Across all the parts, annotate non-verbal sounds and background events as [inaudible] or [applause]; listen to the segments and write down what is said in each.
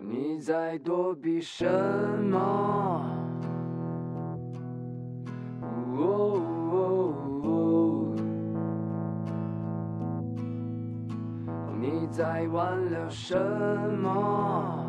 你在躲避什么？哦哦哦你在挽留什么？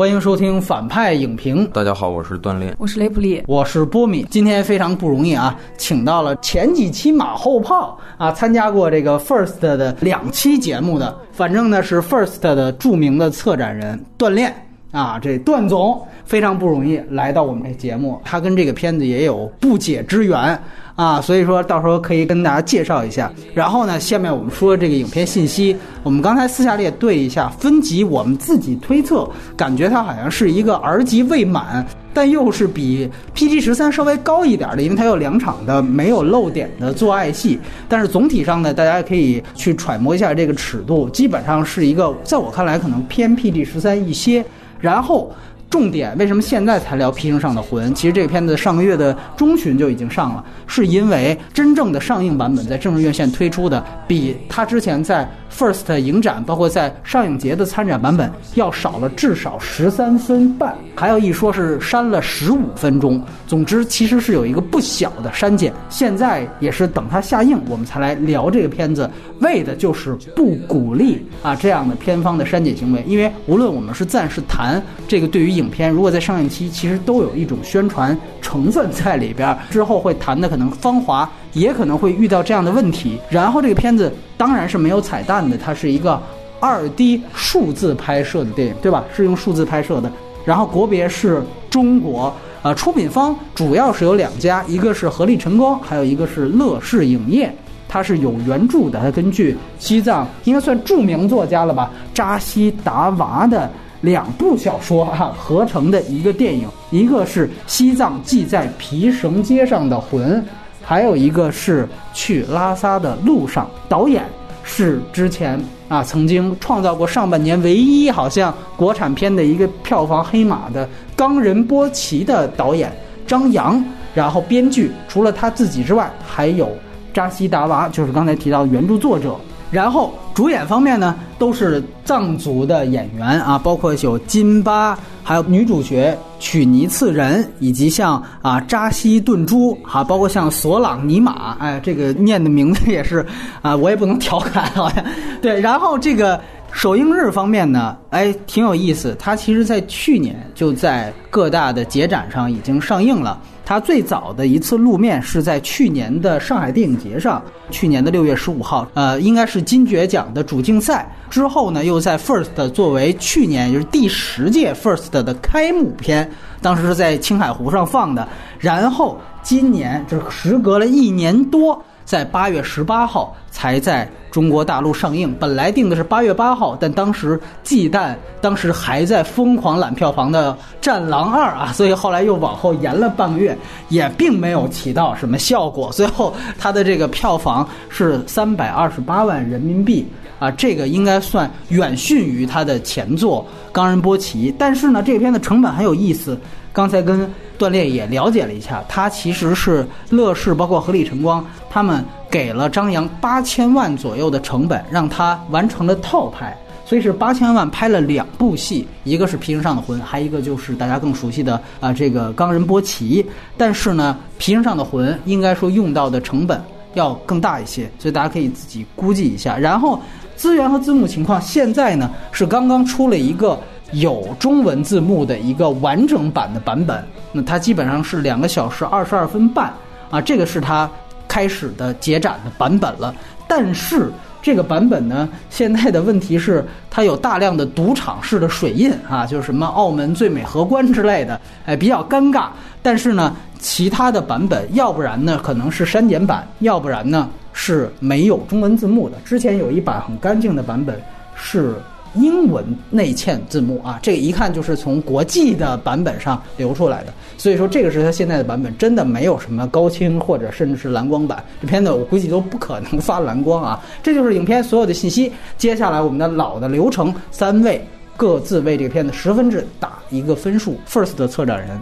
欢迎收听反派影评，大家好，我是锻炼。我是雷普利，我是波米。今天非常不容易啊，请到了前几期马后炮啊，参加过这个 First 的两期节目的，反正呢是 First 的著名的策展人锻炼啊，这段总非常不容易来到我们这节目，他跟这个片子也有不解之缘。啊，所以说到时候可以跟大家介绍一下。然后呢，下面我们说这个影片信息，我们刚才私下里也对一下分级，我们自己推测，感觉它好像是一个 R 级未满，但又是比 PG 十三稍微高一点的，因为它有两场的没有漏点的做爱戏。但是总体上呢，大家可以去揣摩一下这个尺度，基本上是一个在我看来可能偏 PG 十三一些。然后。重点为什么现在才聊《披圣上的魂》？其实这个片子上个月的中旬就已经上了，是因为真正的上映版本在正式院线推出的，比它之前在 First 影展，包括在上影节的参展版本要少了至少十三分半，还有一说是删了十五分钟。总之，其实是有一个不小的删减。现在也是等它下映，我们才来聊这个片子，为的就是不鼓励啊这样的片方的删减行为。因为无论我们是暂时谈这个对于影影片，如果在上映期，其实都有一种宣传成分在里边，之后会谈的可能芳华也可能会遇到这样的问题。然后这个片子当然是没有彩蛋的，它是一个二 D 数字拍摄的电影，对吧？是用数字拍摄的。然后国别是中国，呃，出品方主要是有两家，一个是合力晨光，还有一个是乐视影业。它是有原著的，它根据西藏应该算著名作家了吧，扎西达娃的两部小说啊合成的一个电影，一个是《西藏系在皮绳街上的魂》，还有一个是《去拉萨的路上》。导演是之前啊曾经创造过上半年唯一好像国产片的一个票房黑马的冈仁波齐的导演张扬，然后编剧除了他自己之外，还有。扎西达娃就是刚才提到的原著作者，然后主演方面呢都是藏族的演员啊，包括有金巴，还有女主角曲尼次仁，以及像啊扎西顿珠，哈，包括像索朗尼玛，哎，这个念的名字也是啊，我也不能调侃，好像对。然后这个首映日方面呢，哎，挺有意思，它其实在去年就在各大的节展上已经上映了。它最早的一次露面是在去年的上海电影节上，去年的六月十五号，呃，应该是金爵奖的主竞赛之后呢，又在 First 作为去年就是第十届 First 的开幕片，当时是在青海湖上放的，然后今年就是时隔了一年多。在八月十八号才在中国大陆上映，本来定的是八月八号，但当时忌惮当时还在疯狂揽票房的《战狼二》啊，所以后来又往后延了半个月，也并没有起到什么效果。最后它的这个票房是三百二十八万人民币啊，这个应该算远逊于它的前作《冈仁波齐》。但是呢，这个片子成本很有意思，刚才跟。段炼也了解了一下，他其实是乐视包括合力晨光，他们给了张扬八千万左右的成本，让他完成了套拍，所以是八千万拍了两部戏，一个是《皮绳上的魂》，还一个就是大家更熟悉的啊这个冈仁波齐。但是呢，《皮绳上的魂》应该说用到的成本要更大一些，所以大家可以自己估计一下。然后资源和字幕情况，现在呢是刚刚出了一个。有中文字幕的一个完整版的版本，那它基本上是两个小时二十二分半啊，这个是它开始的结展的版本了。但是这个版本呢，现在的问题是它有大量的赌场式的水印啊，就是什么澳门最美荷官之类的，哎，比较尴尬。但是呢，其他的版本，要不然呢可能是删减版，要不然呢是没有中文字幕的。之前有一版很干净的版本是。英文内嵌字幕啊，这个一看就是从国际的版本上流出来的，所以说这个是它现在的版本，真的没有什么高清或者甚至是蓝光版。这片子我估计都不可能发蓝光啊。这就是影片所有的信息。接下来我们的老的流程，三位各自为这个片子十分制打一个分数。First 的策展人，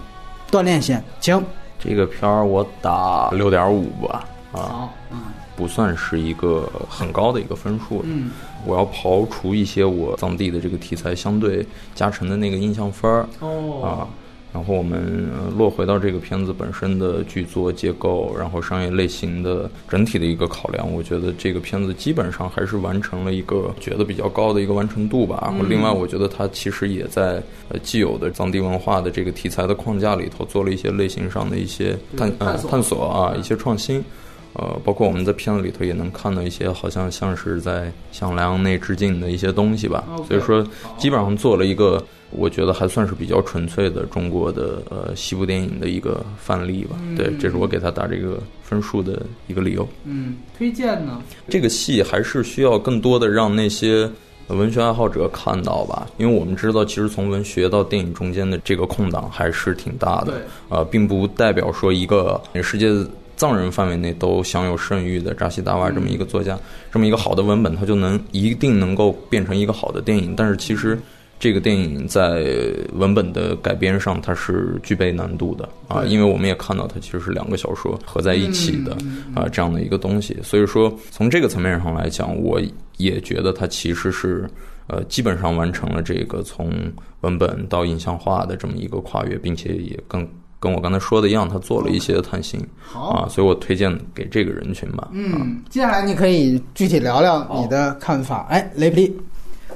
锻炼先，请。这个片儿我打六点五吧。好，嗯，不算是一个很高的一个分数。嗯，我要刨除一些我藏地的这个题材相对加成的那个印象分儿哦啊。然后我们呃落回到这个片子本身的剧作结构，然后商业类型的整体的一个考量，我觉得这个片子基本上还是完成了一个觉得比较高的一个完成度吧。然后另外，我觉得它其实也在呃既有的藏地文化的这个题材的框架里头做了一些类型上的一些探呃探索啊，一些创新。呃，包括我们在片子里头也能看到一些好像像是在向莱昂内致敬的一些东西吧。所以说，基本上做了一个我觉得还算是比较纯粹的中国的呃西部电影的一个范例吧。对，这是我给他打这个分数的一个理由。嗯，推荐呢？这个戏还是需要更多的让那些呃文学爱好者看到吧，因为我们知道，其实从文学到电影中间的这个空档还是挺大的。对，呃，并不代表说一个世界藏人范围内都享有盛誉的扎西达瓦这么一个作家，这么一个好的文本，它就能一定能够变成一个好的电影。但是其实。这个电影在文本的改编上，它是具备难度的啊，因为我们也看到它其实是两个小说合在一起的啊这样的一个东西，所以说从这个层面上来讲，我也觉得它其实是呃基本上完成了这个从文本到影像化的这么一个跨越，并且也跟跟我刚才说的一样，他做了一些探新好啊，所以我推荐给这个人群吧。啊嗯，接下来你可以具体聊聊你的看法。哎，雷普利，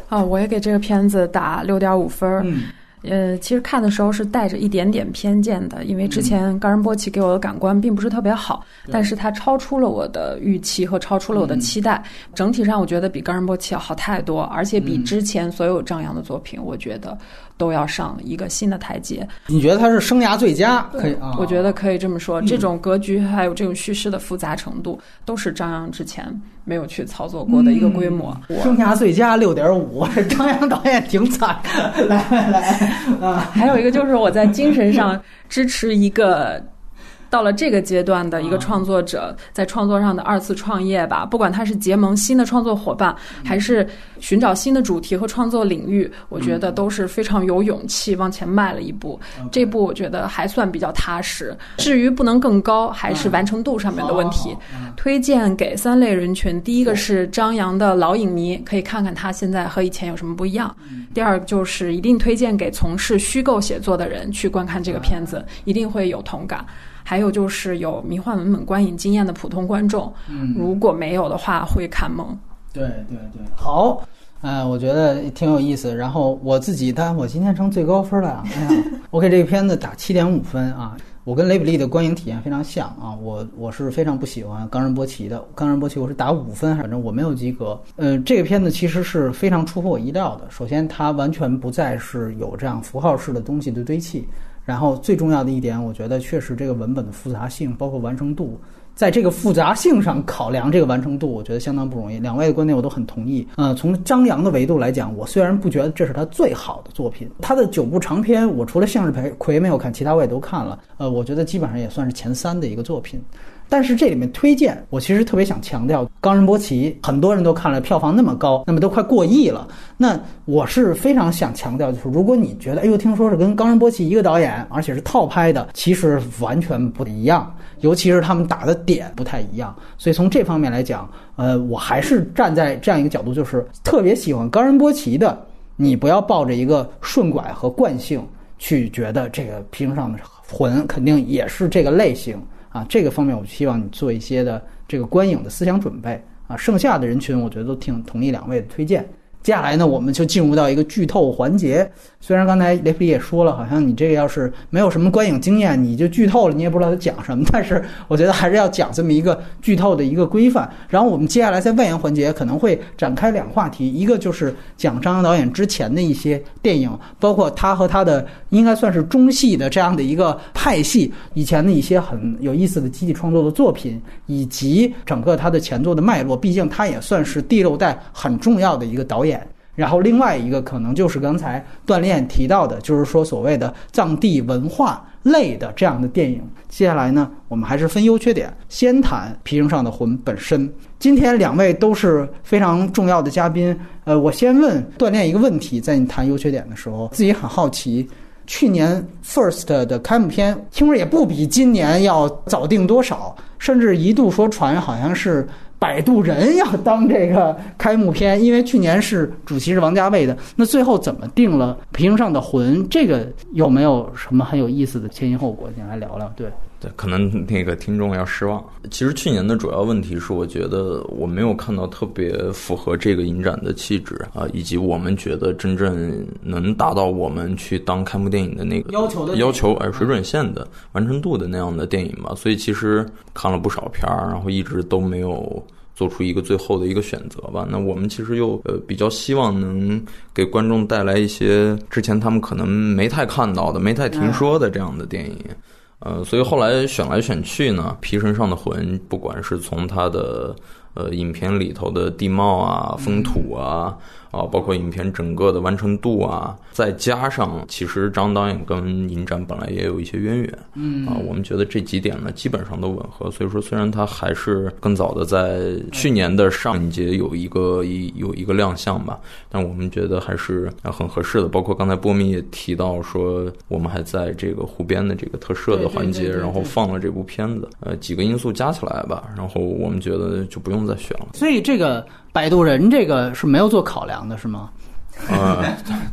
啊，我也给这个片子打六点五分。嗯呃，其实看的时候是带着一点点偏见的，因为之前冈仁波齐给我的感官并不是特别好，但是它超出了我的预期和超出了我的期待。整体上，我觉得比冈仁波齐要好太多，而且比之前所有张扬的作品，我觉得都要上一个新的台阶。你觉得他是生涯最佳？可以啊，我觉得可以这么说，这种格局还有这种叙事的复杂程度，都是张扬之前没有去操作过的一个规模。我生涯最佳六点五，[laughs] 张扬导演挺惨。来来来啊，还有一个就是我在精神上支持一个。到了这个阶段的一个创作者，在创作上的二次创业吧，不管他是结盟新的创作伙伴，还是寻找新的主题和创作领域，我觉得都是非常有勇气往前迈了一步。这步我觉得还算比较踏实。至于不能更高，还是完成度上面的问题。推荐给三类人群：第一个是张扬的老影迷，可以看看他现在和以前有什么不一样；第二就是一定推荐给从事虚构写作的人去观看这个片子，一定会有同感。还有就是有迷幻文本观影经验的普通观众，如果没有的话会看懵。对对对，好。呃，我觉得挺有意思。然后我自己，但我今天成最高分了呀！哎呀，[laughs] 我给这个片子打七点五分啊。我跟雷比利的观影体验非常像啊，我我是非常不喜欢冈仁波齐的，冈仁波齐我是打五分，反正我没有及格。呃，这个片子其实是非常出乎我意料的。首先，它完全不再是有这样符号式的东西的堆砌，然后最重要的一点，我觉得确实这个文本的复杂性，包括完成度。在这个复杂性上考量这个完成度，我觉得相当不容易。两位的观点我都很同意。呃，从张扬的维度来讲，我虽然不觉得这是他最好的作品，他的九部长篇，我除了向日葵没有看，其他我也都看了。呃，我觉得基本上也算是前三的一个作品。但是这里面推荐，我其实特别想强调，冈仁波齐很多人都看了，票房那么高，那么都快过亿了。那我是非常想强调，就是如果你觉得，哎呦，听说是跟冈仁波齐一个导演，而且是套拍的，其实完全不一样，尤其是他们打的点不太一样。所以从这方面来讲，呃，我还是站在这样一个角度，就是特别喜欢冈仁波齐的，你不要抱着一个顺拐和惯性去觉得这个披荆上的魂肯定也是这个类型。啊，这个方面我希望你做一些的这个观影的思想准备啊。剩下的人群，我觉得都挺同意两位的推荐。接下来呢，我们就进入到一个剧透环节。虽然刚才雷普利也说了，好像你这个要是没有什么观影经验，你就剧透了，你也不知道他讲什么。但是我觉得还是要讲这么一个剧透的一个规范。然后我们接下来在外延环节可能会展开两个话题，一个就是讲张扬导演之前的一些电影，包括他和他的应该算是中戏的这样的一个派系以前的一些很有意思的集体创作的作品，以及整个他的前作的脉络。毕竟他也算是第六代很重要的一个导演。然后另外一个可能就是刚才锻炼提到的，就是说所谓的藏地文化类的这样的电影。接下来呢，我们还是分优缺点，先谈《皮绳上的魂》本身。今天两位都是非常重要的嘉宾，呃，我先问锻炼一个问题，在你谈优缺点的时候，自己很好奇，去年 First 的开幕片听说也不比今年要早定多少，甚至一度说传好像是。摆渡人要当这个开幕片，因为去年是主席是王家卫的，那最后怎么定了《平上的魂》？这个有没有什么很有意思的前因后果？你来聊聊。对，对，可能那个听众要失望。其实去年的主要问题是，我觉得我没有看到特别符合这个影展的气质啊，以及我们觉得真正能达到我们去当开幕电影的那个要求的要求而水准线的完成度的那样的电影吧。所以其实看了不少片儿，然后一直都没有。做出一个最后的一个选择吧。那我们其实又呃比较希望能给观众带来一些之前他们可能没太看到的、没太听说的这样的电影。呃，所以后来选来选去呢，《皮绳上的魂》不管是从它的呃影片里头的地貌啊、风土啊。啊，包括影片整个的完成度啊，再加上其实张导演跟影展本来也有一些渊源，嗯啊，我们觉得这几点呢基本上都吻合。所以说，虽然他还是更早的在去年的上影节有一个一有一个亮相吧，但我们觉得还是很合适的。包括刚才波米也提到说，我们还在这个湖边的这个特摄的环节，然后放了这部片子，呃，几个因素加起来吧，然后我们觉得就不用再选了。所以这个。摆渡人这个是没有做考量的，是吗？呃，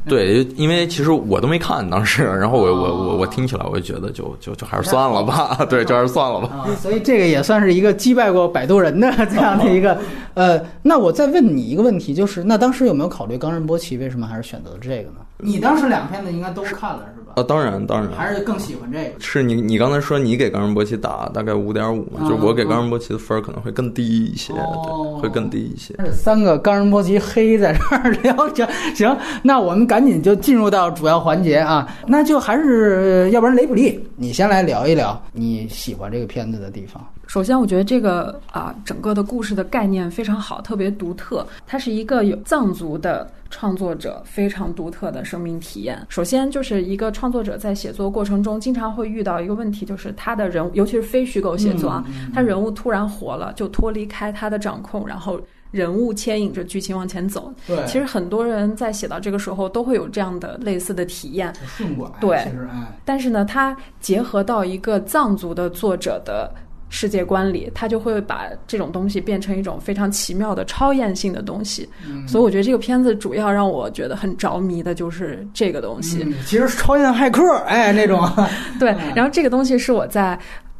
对，因为其实我都没看当时，[laughs] 然后我我我我听起来，我就觉得就就就还是算了吧，[laughs] 对，就还是算了吧。啊，所以这个也算是一个击败过摆渡人的这样的一个 [laughs] 呃，那我再问你一个问题，就是那当时有没有考虑冈仁波齐？为什么还是选择了这个呢？你当时两片子应该都看了是吧？啊，当然当然，还是更喜欢这个。是你你刚才说你给冈仁波齐打大概五点五嘛？就是我给冈仁波齐的分可能会更低一些，对，会更低一些。三个冈仁波齐黑在这儿聊着，行，那我们赶紧就进入到主要环节啊，那就还是要不然雷普利，你先来聊一聊你喜欢这个片子的地方。首先，我觉得这个啊，整个的故事的概念非常好，特别独特。它是一个有藏族的创作者非常独特的生命体验。首先，就是一个创作者在写作过程中经常会遇到一个问题，就是他的人，尤其是非虚构写作啊，他人物突然活了，就脱离开他的掌控，然后人物牵引着剧情往前走。对，其实很多人在写到这个时候都会有这样的类似的体验。顺拐，对，其实哎，但是呢，它结合到一个藏族的作者的。世界观里，他就会把这种东西变成一种非常奇妙的超验性的东西。所以我觉得这个片子主要让我觉得很着迷的就是这个东西。其实超验骇客，哎，那种。[laughs] 对，然后这个东西是我在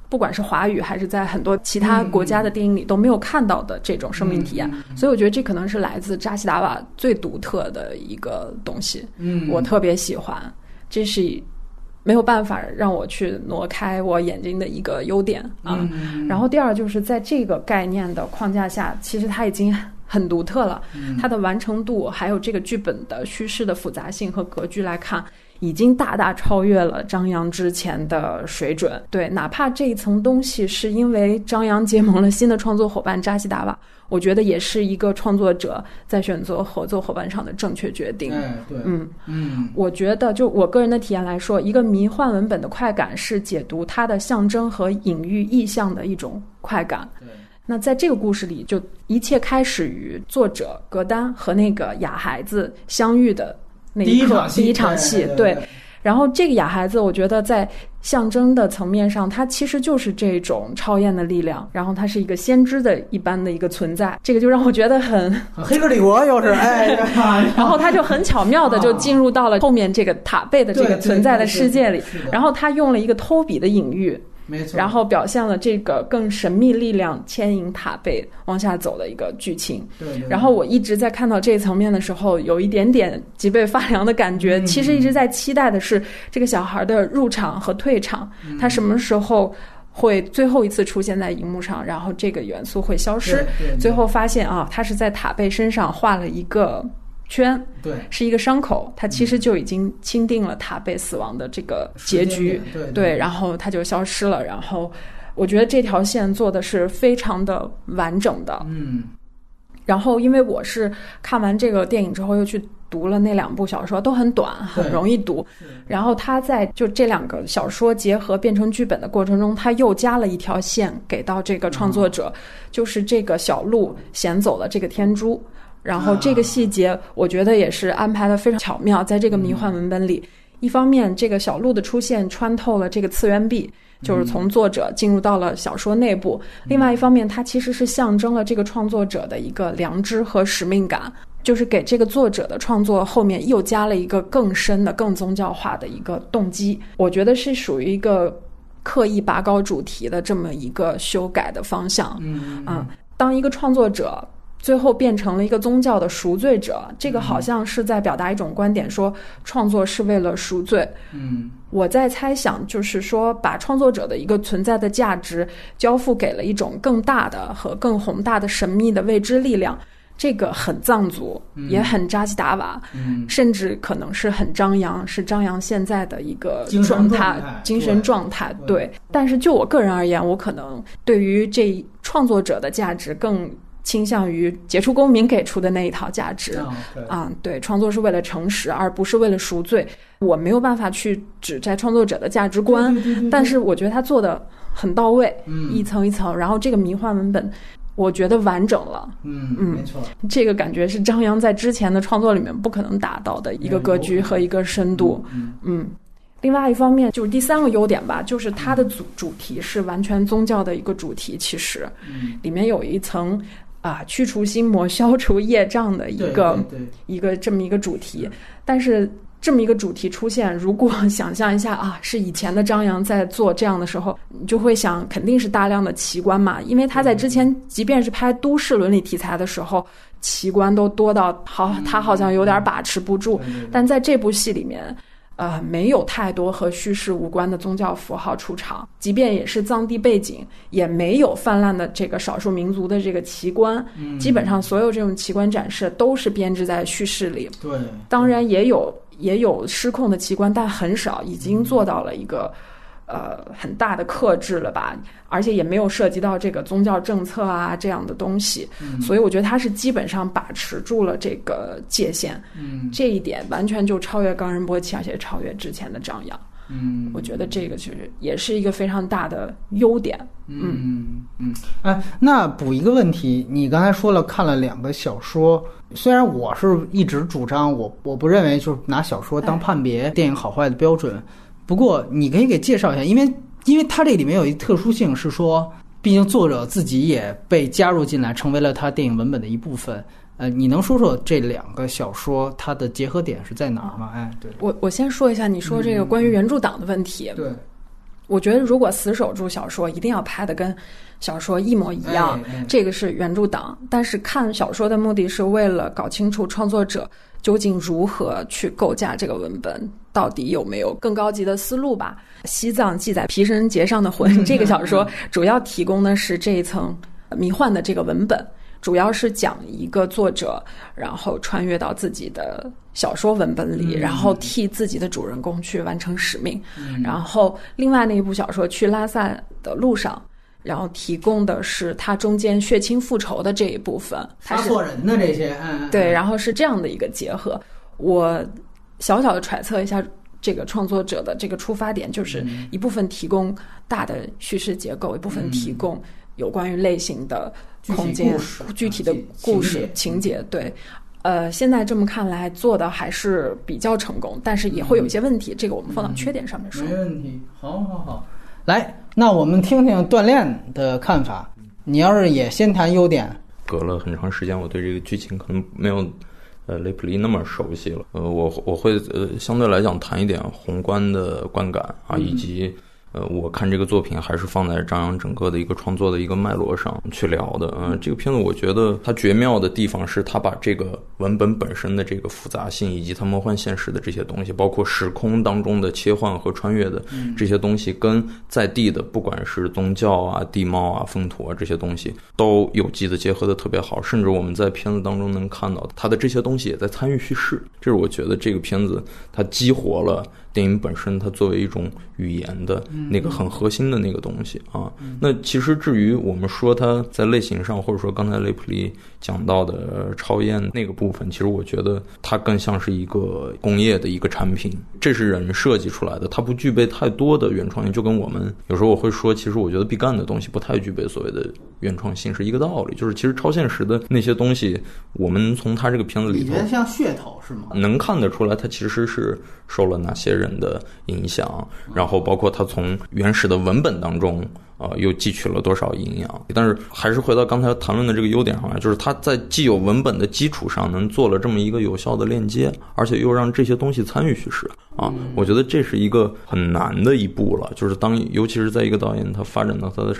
不管是华语还是在很多其他国家的电影里都没有看到的这种生命体验。所以我觉得这可能是来自扎西达瓦最独特的一个东西。嗯，我特别喜欢，这是。没有办法让我去挪开我眼睛的一个优点啊。然后第二就是在这个概念的框架下，其实它已经很独特了。它的完成度还有这个剧本的叙事的复杂性和格局来看，已经大大超越了张扬之前的水准。对，哪怕这一层东西是因为张扬结盟了新的创作伙伴扎西达瓦。我觉得也是一个创作者在选择合作伙伴上的正确决定。哎，对，嗯嗯，我觉得就我个人的体验来说，一个迷幻文本的快感是解读它的象征和隐喻意象的一种快感。对，那在这个故事里，就一切开始于作者格丹和那个哑孩子相遇的那一刻，第一场戏，对。然后这个哑孩子，我觉得在象征的层面上，它其实就是这种超验的力量。然后它是一个先知的一般的一个存在，这个就让我觉得很 [laughs] 黑客帝国又是哎，[laughs] 然后他就很巧妙的就进入到了后面这个塔贝的这个存在的世界里。然后他用了一个偷笔的隐喻。没错，然后表现了这个更神秘力量牵引塔贝往下走的一个剧情。对。然后我一直在看到这一层面的时候，有一点点脊背发凉的感觉。其实一直在期待的是这个小孩的入场和退场，他什么时候会最后一次出现在荧幕上，然后这个元素会消失。最后发现啊，他是在塔贝身上画了一个。圈对，是一个伤口，它其实就已经钦定了他被死亡的这个结局，对对，然后他就消失了。然后我觉得这条线做的是非常的完整的，嗯。然后因为我是看完这个电影之后又去读了那两部小说，都很短，很容易读。然后他在就这两个小说结合变成剧本的过程中，他又加了一条线给到这个创作者，就是这个小鹿衔走了这个天珠。然后这个细节，我觉得也是安排的非常巧妙。在这个迷幻文本里，一方面这个小鹿的出现穿透了这个次元壁，就是从作者进入到了小说内部。另外一方面，它其实是象征了这个创作者的一个良知和使命感，就是给这个作者的创作后面又加了一个更深的、更宗教化的一个动机。我觉得是属于一个刻意拔高主题的这么一个修改的方向。嗯啊，当一个创作者最后变成了一个宗教的赎罪者，这个好像是在表达一种观点，说创作是为了赎罪。嗯我在猜想，就是说，把创作者的一个存在的价值交付给了一种更大的和更宏大的神秘的未知力量，这个很藏族，也很扎西达瓦，嗯甚至可能是很张扬，是张扬现在的一个精神状状态态、精神状态。对对，但是就我个人而言，我可能对于这创作者的价值更倾向于杰出公民给出的那一套价值。啊对创作是为了诚实，而不是为了赎罪。我没有办法去指摘创作者的价值观，对对对对但是我觉得他做的很到位，嗯一层一层，然后这个迷幻文本，我觉得完整了。嗯嗯没错，这个感觉是张扬在之前的创作里面不可能达到的一个格局和一个深度。嗯嗯，另外一方面就是第三个优点吧，就是它的主主题是完全宗教的一个主题，其实嗯里面有一层啊去除心魔、消除业障的一个一个这么一个主题，但是。这么一个主题出现，如果 [laughs] 想象一下啊，是以前的张扬在做这样的时候，你就会想，肯定是大量的奇观嘛，因为他在之前，即便是拍都市伦理题材的时候，奇观都多到好，他好像有点把持不住。但在这部戏里面，呃，没有太多和叙事无关的宗教符号出场，即便也是藏地背景，也没有泛滥的这个少数民族的这个奇观。嗯基本上所有这种奇观展示都是编织在叙事里，对，当然也有也有失控的奇观，但很少，已经做到了一个。呃，很大的克制了吧，而且也没有涉及到这个宗教政策啊这样的东西，嗯。所以我觉得他是基本上把持住了这个界限，嗯。这一点完全就超越冈仁波齐，而且超越之前的张扬。嗯。我觉得这个其实也是一个非常大的优点。嗯嗯。嗯，哎，那补一个问题，你刚才说了看了两个小说，虽然我是一直主张我我不认为就是拿小说当哎。判别电影好坏的标准，不过你可以给介绍一下，因为因为它这里面有一特殊性是说，毕竟作者自己也被加入进来，成为了他电影文本的一部分。呃，你能说说这两个小说它的结合点是在哪儿吗？哎，对我我先说一下你说这个关于原著党的问题。对，我觉得如果死守住小说，一定要拍的跟小说一模一样，哎哎这个是原著党。但是看小说的目的是为了搞清楚创作者究竟如何去构架这个文本，到底有没有更高级的思路吧。西藏记载皮绳结上的魂 [laughs] 这个小说主要提供的是这一层迷幻的这个文本。主要是讲一个作者，然后穿越到自己的小说文本里，嗯然后替自己的主人公去完成使命。嗯然后另外那一部小说《去拉萨的路上》，然后提供的是他中间血亲复仇的这一部分，它是杀错人的这些，嗯，嗯对，然后是这样的一个结合。我小小的揣测一下，这个创作者的这个出发点就是嗯。一部分提供大的叙事结构，一部分提供有关于类型的空间、具体的故事情节情节。对，呃，现在这么看来做的还是比较成功，但是也会有一些问题，这个我们放到缺点上面说。没问题，好好好，来，那我们听听锻炼的看法。你要是也先谈优点，隔了很长时间，我对这个剧情可能没有呃雷普利那么熟悉了。呃，我我会呃相对来讲谈一点宏观的观感啊，嗯以及呃我看这个作品还是放在张扬整个的一个创作的一个脉络上去聊的。嗯、这个片子我觉得它绝妙的地方是它把这个文本本身的这个复杂性，以及它魔幻现实的这些东西，包括时空当中的切换和穿越的这些东西，跟在地的不管是宗教啊、地貌啊、风土啊这些东西，都有机的结合的特别好。甚至我们在片子当中能看到，它的这些东西也在参与叙事。这是我觉得这个片子它激活了电影本身，它作为一种语言的那个很核心的那个东西啊。那其实至于我们说它在类型上，或者说刚才雷普利讲到的呃超验那个部分，其实我觉得它更像是一个工业的一个产品，这是人设计出来的，它不具备太多的原创性。就跟我们有时候我会说，其实我觉得毕赣的东西不太具备所谓的原创性是一个道理。就是其实超现实的那些东西，我们从他这个片子里头像噱头是吗？能看得出来，他其实是受了哪些人的影响，然后包括他从原始的文本当中。啊，又汲取了多少营养？但是还是回到刚才谈论的这个优点上来，就是它在既有文本的基础上，能做了这么一个有效的链接，而且又让这些东西参与叙事啊，我觉得这是一个很难的一步了。就是当，尤其是在一个导演他发展到他的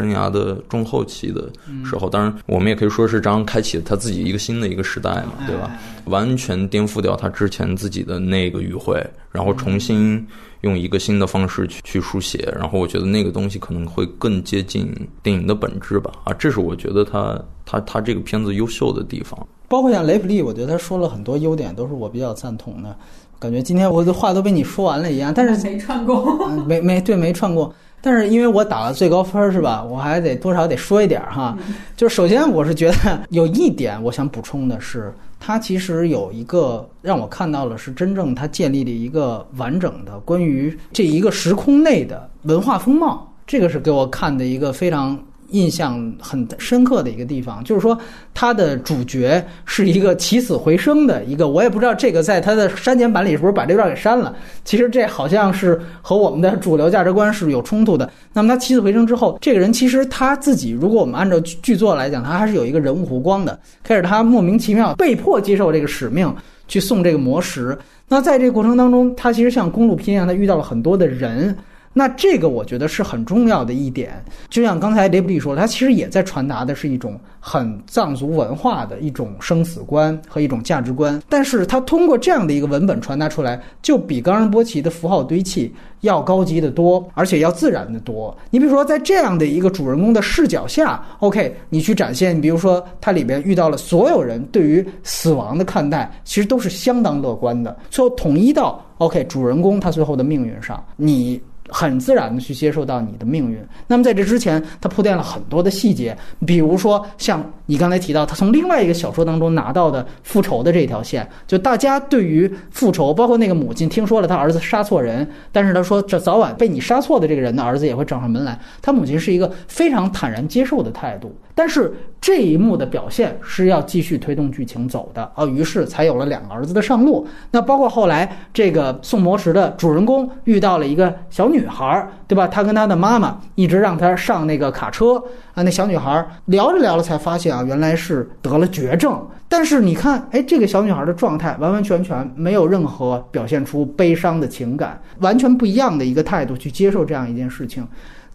生涯的中后期的时候，当然我们也可以说是张开启了他自己一个新的一个时代嘛，对吧？完全颠覆掉他之前自己的那个语汇，然后重新。用一个新的方式去去书写，然后我觉得那个东西可能会更接近电影的本质吧。啊，这是我觉得他他他这个片子优秀的地方。包括像雷普利，我觉得他说了很多优点，都是我比较赞同的。感觉今天我的话都被你说完了一样，但是没串过，没没对没串过。但是因为我打了最高分是吧？我还得多少得说一点哈。就是首先我是觉得有一点我想补充的是。它其实有一个让我看到了，是真正它建立了一个完整的关于这一个时空内的文化风貌，这个是给我看的一个非常。印象很深刻的一个地方，就是说他的主角是一个起死回生的一个，我也不知道这个在他的删减版里是不是把这段给删了。其实这好像是和我们的主流价值观是有冲突的。那么他起死回生之后，这个人其实他自己，如果我们按照剧作来讲，他还是有一个人物弧光的。开始他莫名其妙被迫接受这个使命，去送这个魔石。那在这个过程当中，他其实像公路片一样，他遇到了很多的人。那这个我觉得是很重要的一点，就像刚才雷布利说，他其实也在传达的是一种很藏族文化的一种生死观和一种价值观。但是他通过这样的一个文本传达出来，就比冈仁波齐的符号堆砌要高级的多，而且要自然的多。你比如说，在这样的一个主人公的视角下，OK，你去展现，比如说他里边遇到了所有人对于死亡的看待，其实都是相当乐观的，最后统一到 OK，主人公他最后的命运上，你。很自然的去接受到你的命运。那么在这之前，他铺垫了很多的细节，比如说像你刚才提到，他从另外一个小说当中拿到的复仇的这条线，就大家对于复仇，包括那个母亲听说了他儿子杀错人，但是他说这早晚被你杀错的这个人的儿子也会找上门来。他母亲是一个非常坦然接受的态度。但是这一幕的表现是要继续推动剧情走的啊，于是才有了两个儿子的上路。那包括后来这个送魔石的主人公遇到了一个小女孩，对吧？他跟他的妈妈一直让他上那个卡车啊。那小女孩聊着聊着才发现啊，原来是得了绝症。但是你看，哎，这个小女孩的状态完完全全没有任何表现出悲伤的情感，完全不一样的一个态度去接受这样一件事情。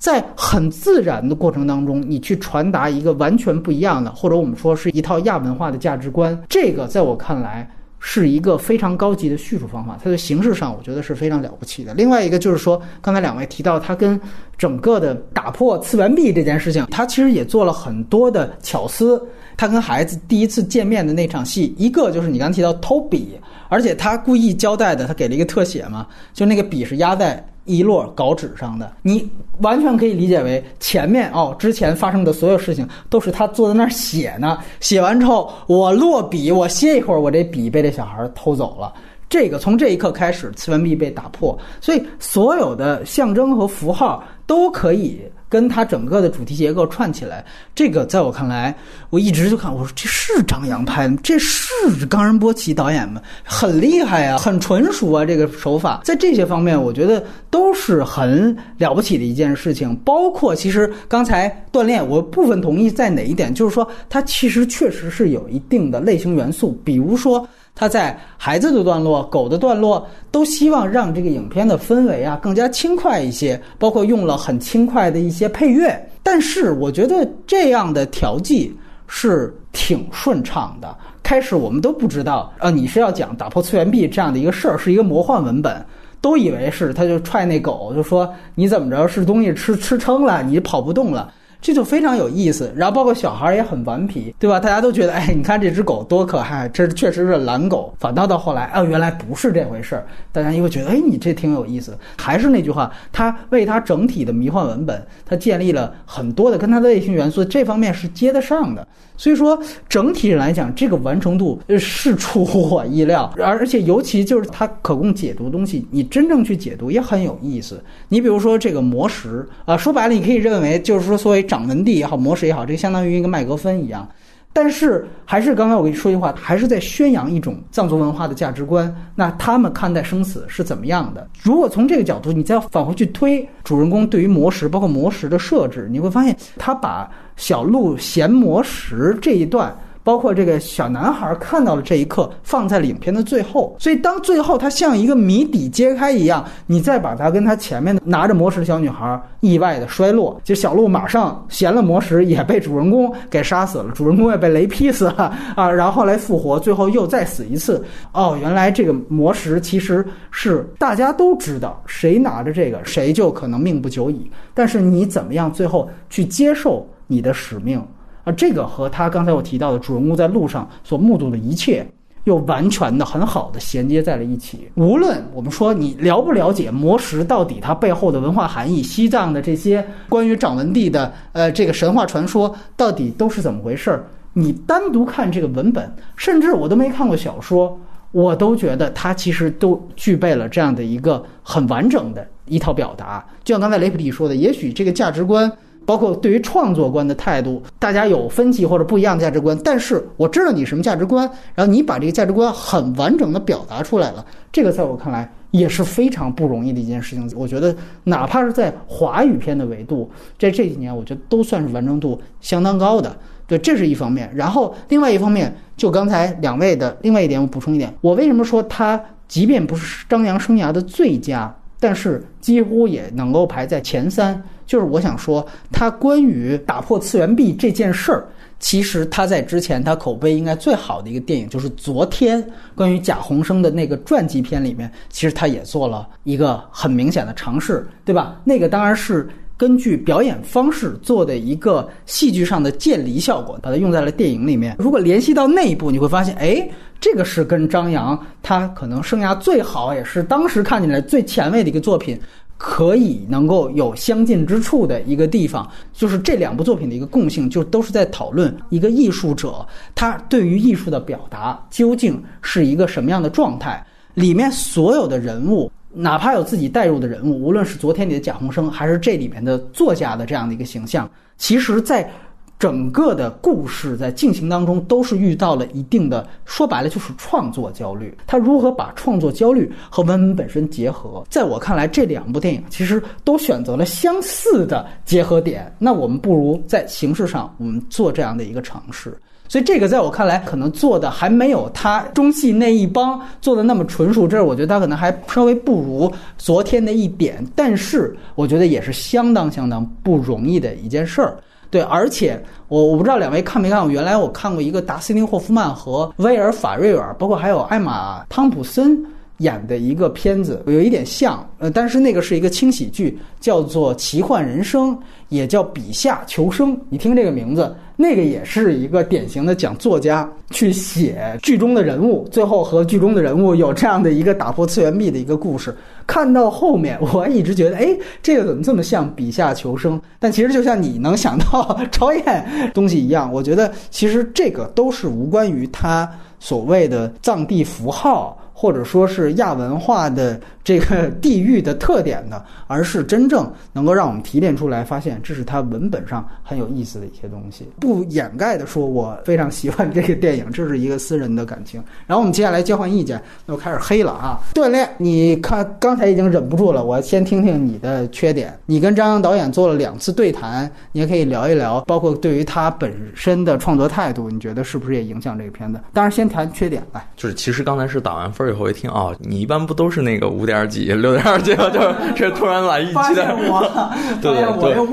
在很自然的过程当中，你去传达一个完全不一样的，或者我们说是一套亚文化的价值观，这个在我看来是一个非常高级的叙述方法。它的形式上，我觉得是非常了不起的。另外一个就是说，刚才两位提到他跟整个的打破次元壁这件事情，他其实也做了很多的巧思。他跟孩子第一次见面的那场戏，一个就是你刚提到偷笔，而且他故意交代的，他给了一个特写嘛，就那个笔是压在。[laughs] 一摞稿纸上的，你完全可以理解为前面哦，之前发生的所有事情都是他坐在那儿写呢。写完之后，我落笔，我歇一会儿，我这笔被这小孩偷走了。这个从这一刻开始，次元壁被打破，所以所有的象征和符号都可以。跟它整个的主题结构串起来，这个在我看来，我一直就看，我说这是张扬拍的，这是冈仁波齐导演吗？很厉害啊，很纯熟啊，这个手法在这些方面，我觉得都是很了不起的一件事情。包括其实刚才锻炼，我部分同意在哪一点，就是说它其实确实是有一定的类型元素，比如说。他在孩子的段落、狗的段落，都希望让这个影片的氛围啊更加轻快一些，包括用了很轻快的一些配乐。但是我觉得这样的调剂是挺顺畅的。开始我们都不知道，呃，你是要讲打破次元壁这样的一个事儿，是一个魔幻文本，都以为是他就踹那狗，就说你怎么着是东西吃吃撑了，你跑不动了。这就非常有意思，然后包括小孩也很顽皮，对吧？大家都觉得，哎，你看这只狗多可爱，这确实是蓝狗。反倒到后来，哦，原来不是这回事儿，大家又觉得，哎，你这挺有意思。还是那句话，他为他整体的迷幻文本，他建立了很多的跟他的类型元素，这方面是接得上的。所以说，整体来讲，这个完成度是出乎我意料，而而且尤其就是它可供解读东西，你真正去解读也很有意思。你比如说这个魔石啊，说白了，你可以认为就是说，作为掌门帝也好，魔石也好，这相当于一个麦格芬一样。但是还是刚才我跟你说一句话，还是在宣扬一种藏族文化的价值观。那他们看待生死是怎么样的？如果从这个角度，你再返回去推主人公对于魔石，包括魔石的设置，你会发现他把小鹿衔魔石这一段。包括这个小男孩看到了这一刻，放在了影片的最后。所以当最后他像一个谜底揭开一样，你再把他跟他前面的拿着魔石的小女孩意外的摔落，就小鹿马上衔了魔石，也被主人公给杀死了，主人公也被雷劈死了啊，然后来复活，最后又再死一次。哦，原来这个魔石其实是大家都知道，谁拿着这个谁就可能命不久矣。但是你怎么样最后去接受你的使命？而这个和他刚才我提到的主人公在路上所目睹的一切，又完全的很好的衔接在了一起。无论我们说你了不了解魔石到底它背后的文化含义，西藏的这些关于掌文帝的呃这个神话传说到底都是怎么回事儿，你单独看这个文本，甚至我都没看过小说，我都觉得它其实都具备了这样的一个很完整的一套表达。就像刚才雷普利说的，也许这个价值观。包括对于创作观的态度，大家有分歧或者不一样的价值观，但是我知道你什么价值观，然后你把这个价值观很完整的表达出来了，这个在我看来也是非常不容易的一件事情。我觉得哪怕是在华语片的维度，在这几年，我觉得都算是完成度相当高的。对，这是一方面。然后另外一方面，就刚才两位的另外一点，我补充一点，我为什么说他即便不是张扬生涯的最佳？但是几乎也能够排在前三，就是我想说，他关于打破次元壁这件事儿，其实他在之前他口碑应该最好的一个电影就是昨天关于贾宏声的那个传记片里面，其实他也做了一个很明显的尝试，对吧？那个当然是。根据表演方式做的一个戏剧上的渐离效果，把它用在了电影里面。如果联系到那一步，你会发现，哎，这个是跟张扬他可能生涯最好，也是当时看起来最前卫的一个作品，可以能够有相近之处的一个地方。就是这两部作品的一个共性，就都是在讨论一个艺术者他对于艺术的表达究竟是一个什么样的状态。里面所有的人物。哪怕有自己带入的人物，无论是昨天你的贾宏声，还是这里面的作家的这样的一个形象，其实，在整个的故事在进行当中，都是遇到了一定的，说白了就是创作焦虑。他如何把创作焦虑和文本本身结合？在我看来，这两部电影其实都选择了相似的结合点。那我们不如在形式上，我们做这样的一个尝试。所以这个在我看来，可能做的还没有他中戏那一帮做的那么纯熟。这是我觉得他可能还稍微不如昨天的一点，但是我觉得也是相当相当不容易的一件事儿。对，而且我我不知道两位看没看过，原来我看过一个达斯汀霍夫曼和威尔法瑞尔，包括还有艾玛汤普森演的一个片子，有一点像，呃，但是那个是一个轻喜剧，叫做《奇幻人生》，也叫《笔下求生》。你听这个名字。那个也是一个典型的讲作家去写剧中的人物，最后和剧中的人物有这样的一个打破次元壁的一个故事。看到后面，[laughs] 我一直觉得，哎，这个怎么这么像笔下求生？但其实就像你能想到 [laughs] 超验东西一样，我觉得其实这个都是无关于他所谓的藏地符号。或者说是亚文化的这个地域的特点的，而是真正能够让我们提炼出来，发现这是它文本上很有意思的一些东西。不掩盖的说，我非常喜欢这个电影，这是一个私人的感情。然后我们接下来交换意见，那我开始黑了啊！锻炼，你看刚才已经忍不住了，我先听听你的缺点。你跟张扬导演做了两次对谈，你也可以聊一聊，包括对于他本身的创作态度，你觉得是不是也影响这个片子？当然，先谈缺点来，就是其实刚才是打完分。以后一听哦，你一般不都是那个五点几、六点几吗？[laughs] 就这突然来一击的，[laughs] 对对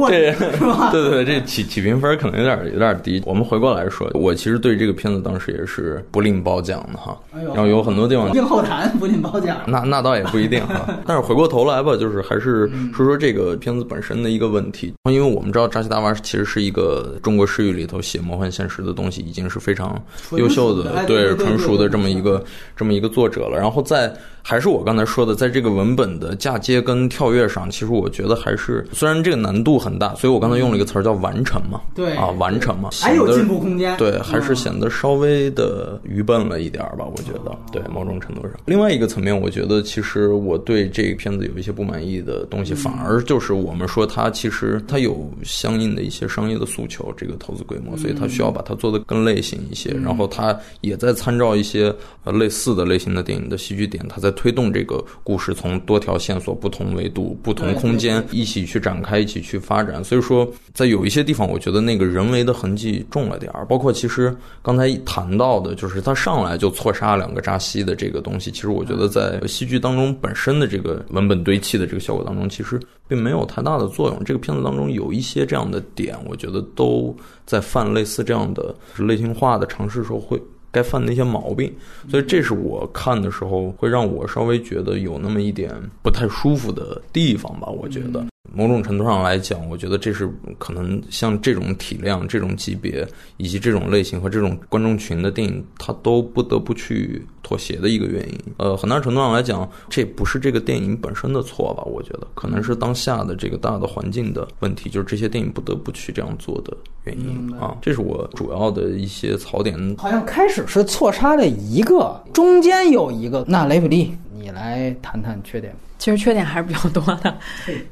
对，这对对对，这起起评分可能有点有点低。我们回过来说，我其实对这个片子当时也是不吝褒奖的哈。然后有很多地方硬后谈不吝褒奖，那那倒也不一定哈。[laughs] 但是回过头来吧，就是还是说说这个片子本身的一个问题。因为我们知道扎西达娃其实是一个中国诗语里头写魔幻现实的东西已经是非常优秀的、对纯熟的这么一个这么一个作者。了，然后在还是我刚才说的，在这个文本的嫁接跟跳跃上，其实我觉得还是虽然这个难度很大，所以我刚才用了一个词儿叫完成嘛，对啊，完成嘛，还有进步空间。对，还是嗯显得稍微的愚笨了一点儿吧，我觉得，对某种程度上。另外一个层面，我觉得其实我对这个片子有一些不满意的东西，反而就是我们说它其实它有相应的一些商业的诉求，这个投资规模，所以它需要把它做得更类型一些。然后它也在参照一些呃类似的类型的电影的戏剧点，它在推动这个故事从多条线索、不同维度、不同空间一起去展开，一起去发展。所以说，在有一些地方，我觉得那个人为的痕迹重了点儿。包括其实刚才谈到的，就是他上来就错杀两个扎西的这个东西，其实我觉得在戏剧当中本身的这个文本堆砌的这个效果当中，其实并没有太大的作用。这个片子当中有一些这样的点，我觉得都在犯类似这样的类型化的尝试时候会。该犯的一些毛病，所以这是我看的时候会让我稍微觉得有那么一点不太舒服的地方吧。我觉得某种程度上来讲，我觉得这是可能像这种体量、这种级别以及这种类型和这种观众群的电影，它都不得不去妥协的一个原因。呃，很大程度上来讲，这不是这个电影本身的错吧？我觉得可能是当下的这个大的环境的问题，就是这些电影不得不去这样做的原因啊。这是我主要的一些槽点。好像开始是错杀了一个，中间有一个。那雷普利，你来谈谈缺点。其实缺点还是比较多的。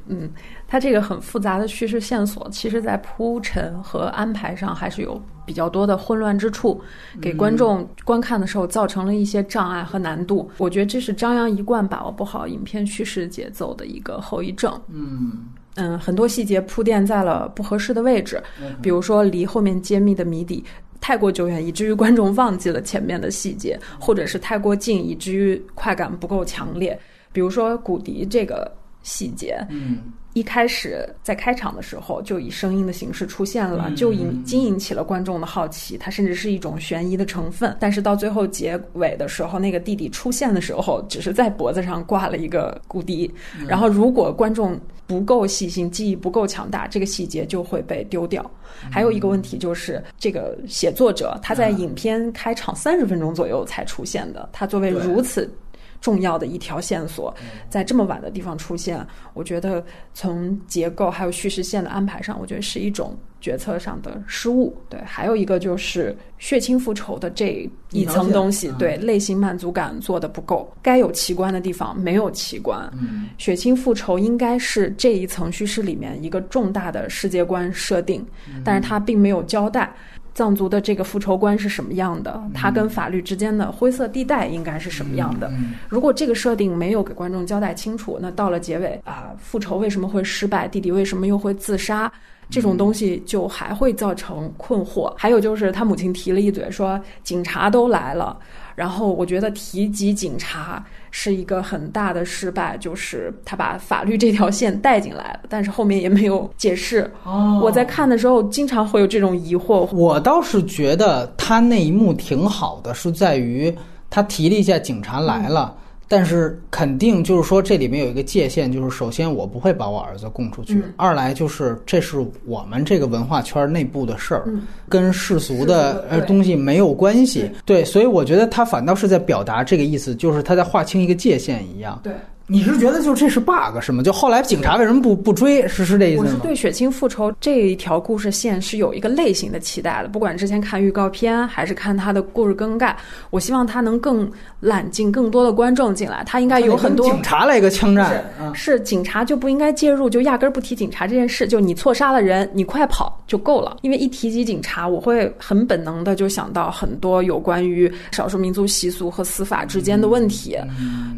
嗯，它这个很复杂的叙事线索，其实在铺陈和安排上还是有比较多的混乱之处，给观众观看的时候造成了一些障碍和难度。我觉得这是张扬一贯把握不好影片叙事节奏的一个后遗症。嗯嗯，很多细节铺垫在了不合适的位置，比如说离后面揭秘的谜底太过久远，以至于观众忘记了前面的细节，或者是太过近，以至于快感不够强烈。比如说骨笛这个细节，嗯一开始在开场的时候就以声音的形式出现了，就引经引起了观众的好奇，它甚至是一种悬疑的成分。但是到最后结尾的时候，那个弟弟出现的时候，只是在脖子上挂了一个骨笛，然后如果观众不够细心，记忆不够强大，这个细节就会被丢掉。还有一个问题就是，这个写作者他在影片开场三十分钟左右才出现的，他作为如此。重要的一条线索，在这么晚的地方出现，我觉得从结构还有叙事线的安排上，我觉得是一种决策上的失误。对，还有一个就是血亲复仇的这一层东西，对类型满足感做的不够，该有奇观的地方没有奇观。嗯血亲复仇应该是这一层叙事里面一个重大的世界观设定，但是它并没有交代。藏族的这个复仇观是什么样的？它跟法律之间的灰色地带应该是什么样的？如果这个设定没有给观众交代清楚，那到了结尾啊，复仇为什么会失败？弟弟为什么又会自杀？这种东西就还会造成困惑。还有就是他母亲提了一嘴说，警察都来了，然后我觉得提及警察是一个很大的失败，就是他把法律这条线带进来了，但是后面也没有解释。哦我在看的时候经常会有这种疑惑，我倒是觉得他那一幕挺好的，是在于他提了一下警察来了。但是肯定就是说，这里面有一个界限，就是首先我不会把我儿子供出去，嗯二来就是这是我们这个文化圈内部的事儿，嗯跟世俗的呃东西没有关系。对，所以我觉得他反倒是在表达这个意思，就是他在划清一个界限一样。对。你是觉得就这是 bug 是吗？就后来警察为什么不不追？是是这意思吗？我是对血清复仇这一条故事线是有一个类型的期待的，不管之前看预告片还是看它的故事更改，我希望它能更揽进更多的观众进来。它应该有很多警察来一个枪战，嗯是警察就不应该介入，就压根儿不提警察这件事，就你错杀了人，你快跑就够了。因为一提及警察，我会很本能的就想到很多有关于少数民族习俗和司法之间的问题，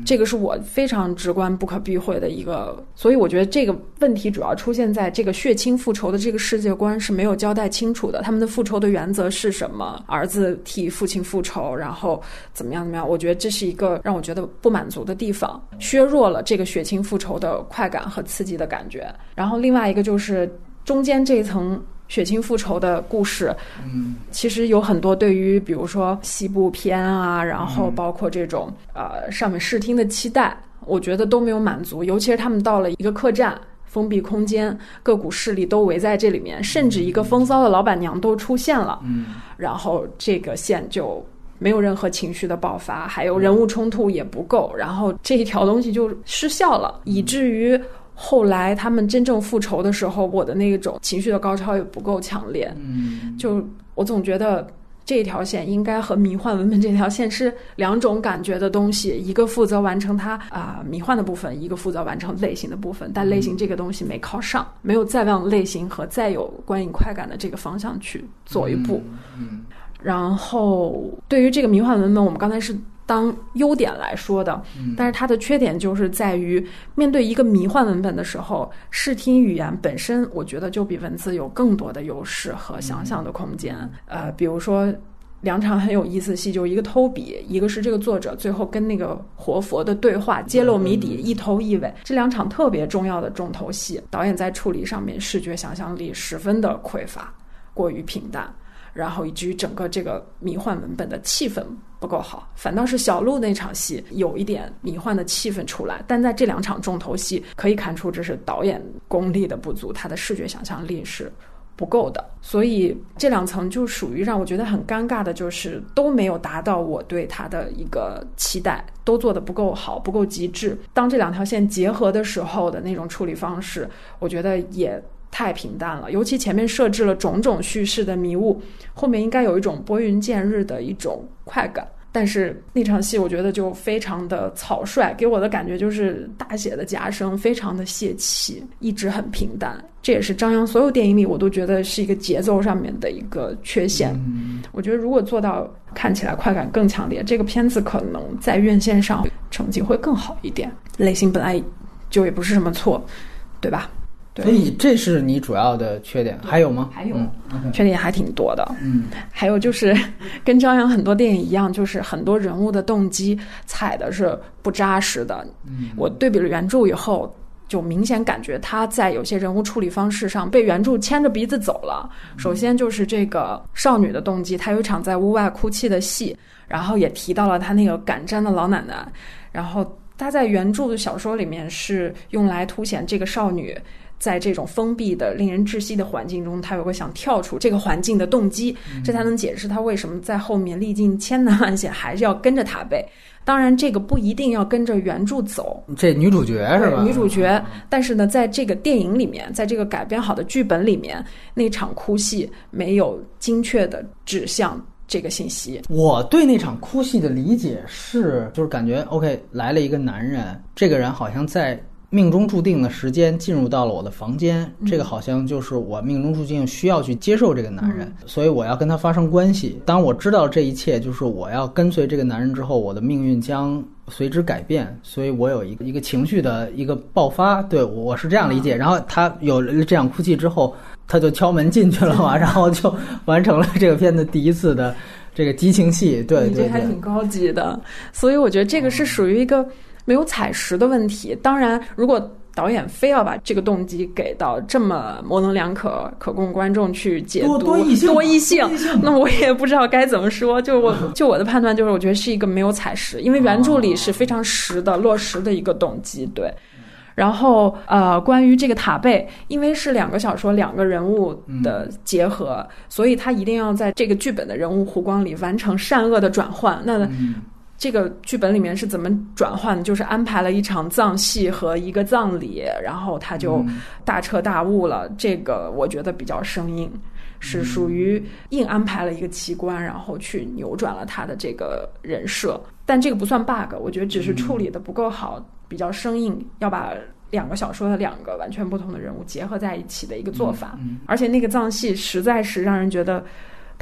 这个是我非常直观不可避讳的一个。所以我觉得这个问题主要出现在这个血亲复仇的这个世界观是没有交代清楚的，他们的复仇的原则是什么？儿子替父亲复仇，然后怎么样怎么样？我觉得这是一个让我觉得不满足的地方，削弱了这个血亲复仇的快感和刺激的感觉。然后另外一个就是中间这一层。血亲复仇的故事，嗯，其实有很多对于比如说西部片啊，然后包括这种呃上面视听的期待，我觉得都没有满足。尤其是他们到了一个客栈。封闭空间，各股势力都围在这里面，甚至一个风骚的老板娘都出现了。嗯，然后这个线就没有任何情绪的爆发，还有人物冲突也不够，然后这一条东西就失效了，以至于后来他们真正复仇的时候，我的那种情绪的高潮也不够强烈。嗯，就我总觉得这条线应该和迷幻文本这条线是两种感觉的东西，一个负责完成它啊、迷幻的部分，一个负责完成类型的部分。但类型这个东西没靠上，没有再往类型和再有观影快感的这个方向去做一步。嗯然后对于这个迷幻文本，我们刚才是当优点来说的，嗯但是它的缺点就是在于面对一个迷幻文本的时候，视听语言本身，我觉得就比文字有更多的优势和想象的空间。呃，比如说。两场很有意思的戏，就是一个偷笔，一个是这个作者最后跟那个活佛的对话，揭露谜底，一头一尾。这两场特别重要的重头戏，导演在处理上面视觉想象力十分的匮乏，过于平淡。然后以至于整个这个迷幻文本的气氛不够好，反倒是小鹿那场戏有一点迷幻的气氛出来，但在这两场重头戏可以看出这是导演功力的不足，他的视觉想象力是不够的，所以这两层就属于让我觉得很尴尬的，就是都没有达到我对他的一个期待，都做的不够好，不够极致。当这两条线结合的时候的那种处理方式，我觉得也。太平淡了，尤其前面设置了种种叙事的迷雾，后面应该有一种拨云见日的一种快感。但是那场戏我觉得就非常的草率，给我的感觉就是大写的夹生，非常的泄气，一直很平淡。这也是张扬所有电影里我都觉得是一个节奏上面的一个缺陷。我觉得如果做到看起来快感更强烈，这个片子可能在院线上成绩会更好一点。类型本来就也不是什么错，对吧？对所以这是你主要的缺点，还有吗？还有嗯缺点还挺多的。嗯还有就是，[laughs] 跟张扬很多电影一样，就是很多人物的动机踩的是不扎实的。嗯我对比了原著以后，就明显感觉他在有些人物处理方式上被原著牵着鼻子走了。首先就是这个少女的动机，她有一场在屋外哭泣的戏，然后也提到了她那个敢沾的老奶奶，然后她在原著的小说里面是用来凸显这个少女。在这种封闭的、令人窒息的环境中，他有个想跳出这个环境的动机，这才能解释他为什么在后面历尽千难万险还是要跟着塔贝。当然，这个不一定要跟着原著走，这女主角是吧？女主角。但是呢，在这个电影里面，在这个改编好的剧本里面，那场哭戏没有精确的指向这个信息。我对那场哭戏的理解是，就是感觉 OK 来了一个男人，这个人好像在命中注定的时间进入到了我的房间，这个好像就是我命中注定需要去接受这个男人，所以我要跟他发生关系。当我知道这一切，就是我要跟随这个男人之后，我的命运将随之改变，所以我有一个一个情绪的一个爆发。对我是这样理解。然后他有了这样哭泣之后，他就敲门进去了嘛，然后就完成了这个片子第一次的这个激情戏。对你这还对对。挺高级的，所以我觉得这个是属于一个没有采实的问题。当然，如果导演非要把这个动机给到这么模棱两可，可供观众去解读，多多异性那我也不知道该怎么说。就我就我的判断就是，我觉得是一个没有采实，因为原著里是非常实的、落实的一个动机。对。然后，呃，关于这个塔贝，因为是两个小说两个人物的结合，所以他一定要在这个剧本的人物弧光里完成善恶的转换。那这个剧本里面是怎么转换的？就是安排了一场葬戏和一个葬礼，然后他就大彻大悟了。这个我觉得比较生硬，是属于硬安排了一个奇观，然后去扭转了他的这个人设。但这个不算 bug，我觉得只是处理的不够好，比较生硬，要把。两个小说的两个完全不同的人物结合在一起的一个做法，而且那个葬戏实在是让人觉得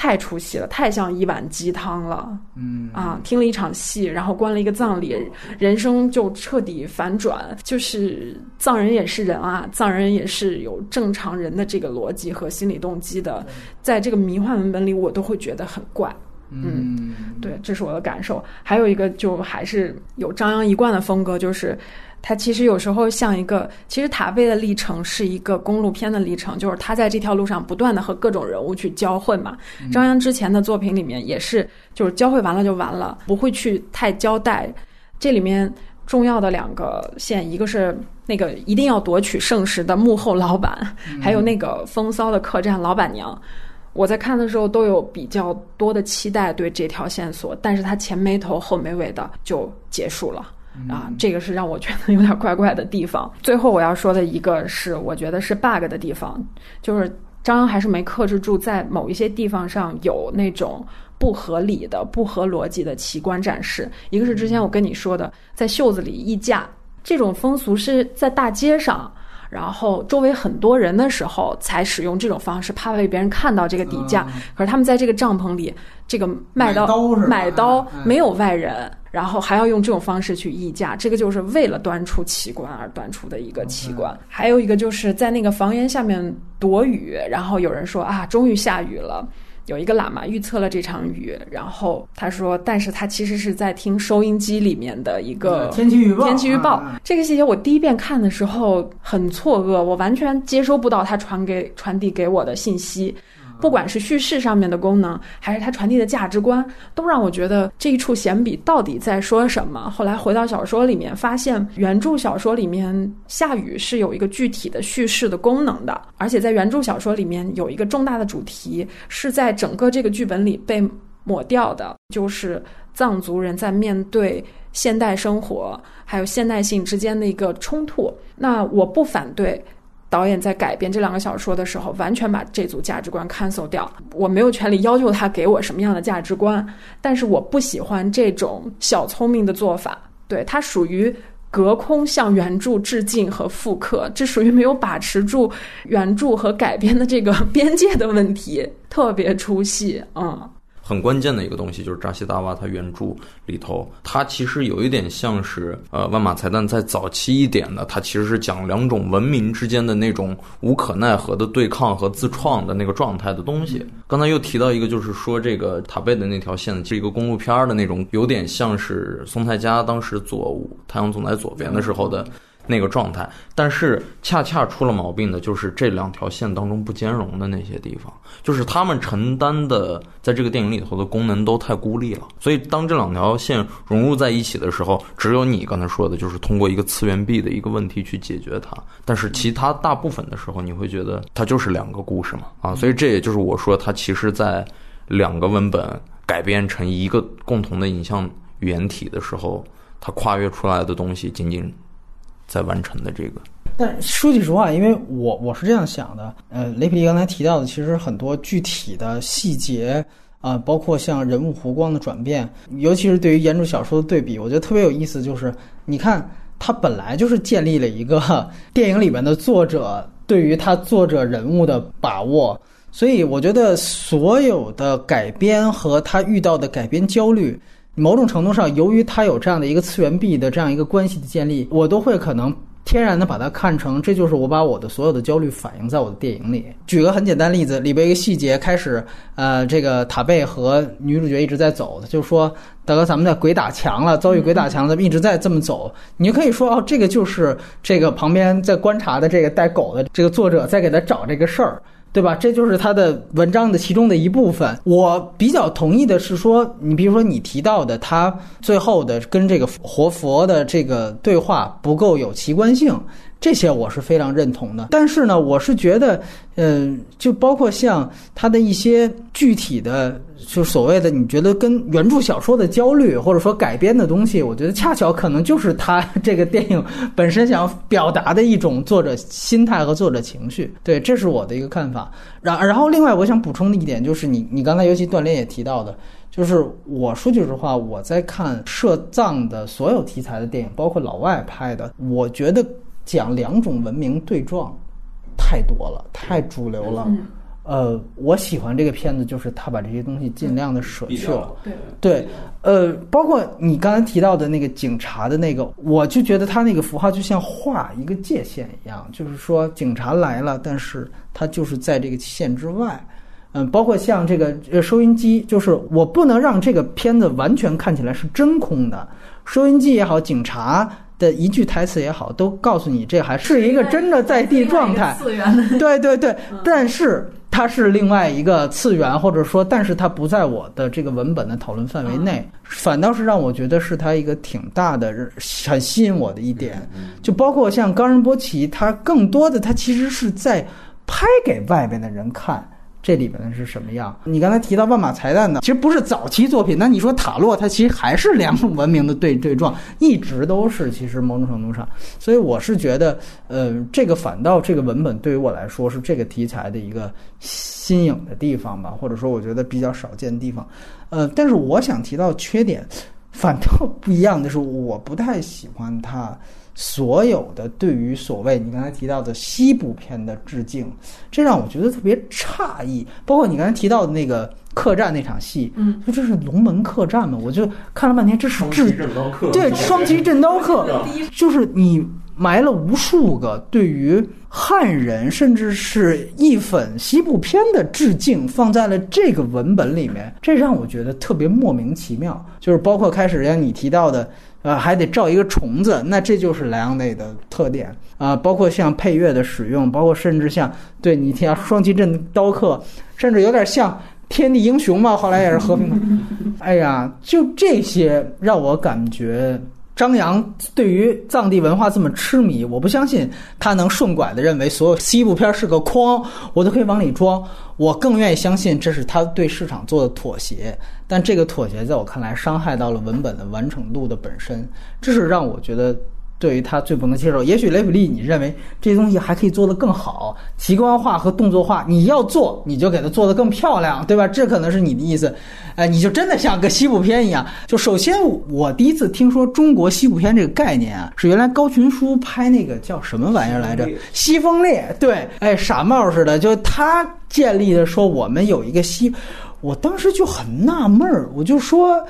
太出戏了，太像一碗鸡汤了。嗯啊，听了一场戏，然后观了一个葬礼，人生就彻底反转。就是藏人也是人啊，藏人也是有正常人的这个逻辑和心理动机的，在这个迷幻文本里，我都会觉得很怪。嗯，对，这是我的感受。还有一个，就还是有张扬一贯的风格，就是他其实有时候像一个，其实塔贝的历程是一个公路片的历程，就是他在这条路上不断的和各种人物去交汇嘛。张扬之前的作品里面也是，就是交汇完了就完了，不会去太交代。这里面重要的两个线，一个是那个一定要夺取圣石的幕后老板，还有那个风骚的客栈老板娘。我在看的时候都有比较多的期待对这条线索，但是它前没头后没尾的就结束了。啊，这个是让我觉得有点怪怪的地方。[laughs] 最后我要说的一个是，我觉得是 bug 的地方，就是张扬还是没克制住，在某一些地方上有那种不合理的、不合逻辑的奇观展示。一个是之前我跟你说的，在袖子里溢价这种风俗是在大街上。然后周围很多人的时候才使用这种方式，怕被别人看到这个底价。可是他们在这个帐篷里，这个卖刀买刀没有外人，然后还要用这种方式去议价，这个就是为了端出奇观而端出的一个奇观。还有一个就是在那个房檐下面躲雨，然后有人说啊，终于下雨了。有一个喇嘛预测了这场雨，然后他说，但是他其实是在听收音机里面的一个天气预报。天气预报这个细节，我第一遍看的时候很错愕，我完全接收不到他传给传递给我的信息。不管是叙事上面的功能，还是它传递的价值观，都让我觉得这一处闲笔到底在说什么。后来回到小说里面，发现原著小说里面下雨是有一个具体的叙事的功能的，而且在原著小说里面有一个重大的主题是在整个这个剧本里被抹掉的，就是藏族人在面对现代生活还有现代性之间的一个冲突。那我不反对。导演在改编这两个小说的时候，完全把这组价值观 cancel 掉。我没有权利要求他给我什么样的价值观，但是我不喜欢这种小聪明的做法。对它属于隔空向原著致敬和复刻，这属于没有把持住原著和改编的这个 [laughs] 边界的问题，特别出戏。嗯。很关键的一个东西就是扎西达瓦他原著里头，他其实有一点像是呃万马才旦在早期一点的，他其实是讲两种文明之间的那种无可奈何的对抗和自创的那个状态的东西。刚才又提到一个，就是说这个塔贝的那条线是一个公路片的那种，有点像是松太家当时左太阳总在左边的时候的。那个状态，但是恰恰出了毛病的就是这两条线当中不兼容的那些地方，就是他们承担的在这个电影里头的功能都太孤立了。所以当这两条线融入在一起的时候，只有你刚才说的，就是通过一个次元壁的一个问题去解决它。但是其他大部分的时候，你会觉得它就是两个故事嘛？啊，所以这也就是我说它其实在两个文本改编成一个共同的影像语言体的时候，它跨越出来的东西仅仅。在完成的这个，但说句实话，因为我我是这样想的，呃，雷普利刚才提到的，其实很多具体的细节啊，包括像人物弧光的转变，尤其是对于原著小说的对比，我觉得特别有意思。就是你看，它本来就是建立了一个电影里面的作者对于他作者人物的把握，所以我觉得所有的改编和他遇到的改编焦虑。某种程度上，由于它有这样的一个次元壁的这样一个关系的建立，我都会可能天然的把它看成，这就是我把我的所有的焦虑反映在我的电影里。举个很简单例子，里边一个细节开始，呃，这个塔贝和女主角一直在走，就说大哥，咱们在鬼打墙了，遭遇鬼打墙，咱们一直在这么走。你就可以说，哦，这个就是这个旁边在观察的这个带狗的这个作者在给他找这个事儿。对吧？这就是他的文章的其中的一部分。我比较同意的是说，你比如说你提到的他最后的跟这个活佛的这个对话不够有奇观性。这些我是非常认同的，但是呢，我是觉得，嗯，就包括像他的一些具体的，就所谓的你觉得跟原著小说的焦虑，或者说改编的东西，我觉得恰巧可能就是他这个电影本身想表达的一种作者心态和作者情绪。对，这是我的一个看法。然然后，另外我想补充的一点就是，你你刚才尤其锻炼也提到的，就是我说句实话，我在看涉藏的所有题材的电影，包括老外拍的，我觉得。讲两种文明对撞，太多了，太主流了。呃，我喜欢这个片子，就是他把这些东西尽量的舍去了。对对，呃，包括你刚才提到的那个警察的那个，我就觉得他那个符号就像画一个界限一样，就是说警察来了，但是他就是在这个线之外。嗯，包括像这个收音机，就是我不能让这个片子完全看起来是真空的，收音机也好，警察。的一句台词也好，都告诉你这还是一个真的在地状态。次元，对对对，但是它是另外一个次元，或者说，但是它不在我的这个文本的讨论范围内，反倒是让我觉得是它一个挺大的、很吸引我的一点。就包括像冈仁波齐，他更多的他其实是在拍给外边的人看。这里面是什么样？你刚才提到万马才旦呢，其实不是早期作品。那你说塔洛，它其实还是两种文明的对对撞，一直都是。其实某种程度上，所以我是觉得，呃，这个反倒这个文本对于我来说是这个题材的一个新颖的地方吧，或者说我觉得比较少见的地方。呃，但是我想提到缺点，反倒不一样的是，我不太喜欢它。所有的对于所谓你刚才提到的西部片的致敬，这让我觉得特别诧异。包括你刚才提到的那个客栈那场戏，嗯，说这是龙门客栈嘛？我就看了半天，这是致对双旗镇刀客，就是你埋了无数个对于汉人甚至是一粉西部片的致敬，放在了这个文本里面，这让我觉得特别莫名其妙。就是包括开始让你提到的。呃，还得照一个虫子，那这就是莱昂内的特点啊。包括像配乐的使用，包括甚至像对你听双旗镇刀客，甚至有点像天地英雄嘛。后来也是和平的。哎呀，就这些让我感觉。张扬对于藏地文化这么痴迷，我不相信他能顺拐的认为所有西部片是个筐，我都可以往里装。我更愿意相信这是他对市场做的妥协，但这个妥协在我看来伤害到了文本的完成度的本身，这是让我觉得。对于他最不能接受，也许雷普利，你认为这些东西还可以做得更好，奇观化和动作化，你要做，你就给它做得更漂亮，对吧？这可能是你的意思，哎，你就真的像个西部片一样。就首先，我第一次听说中国西部片这个概念啊，是原来高群书拍那个叫什么玩意儿来着，《西风烈》。对，哎，傻帽似的，就他建立的说我们有一个西，我当时就很纳闷儿，我就说。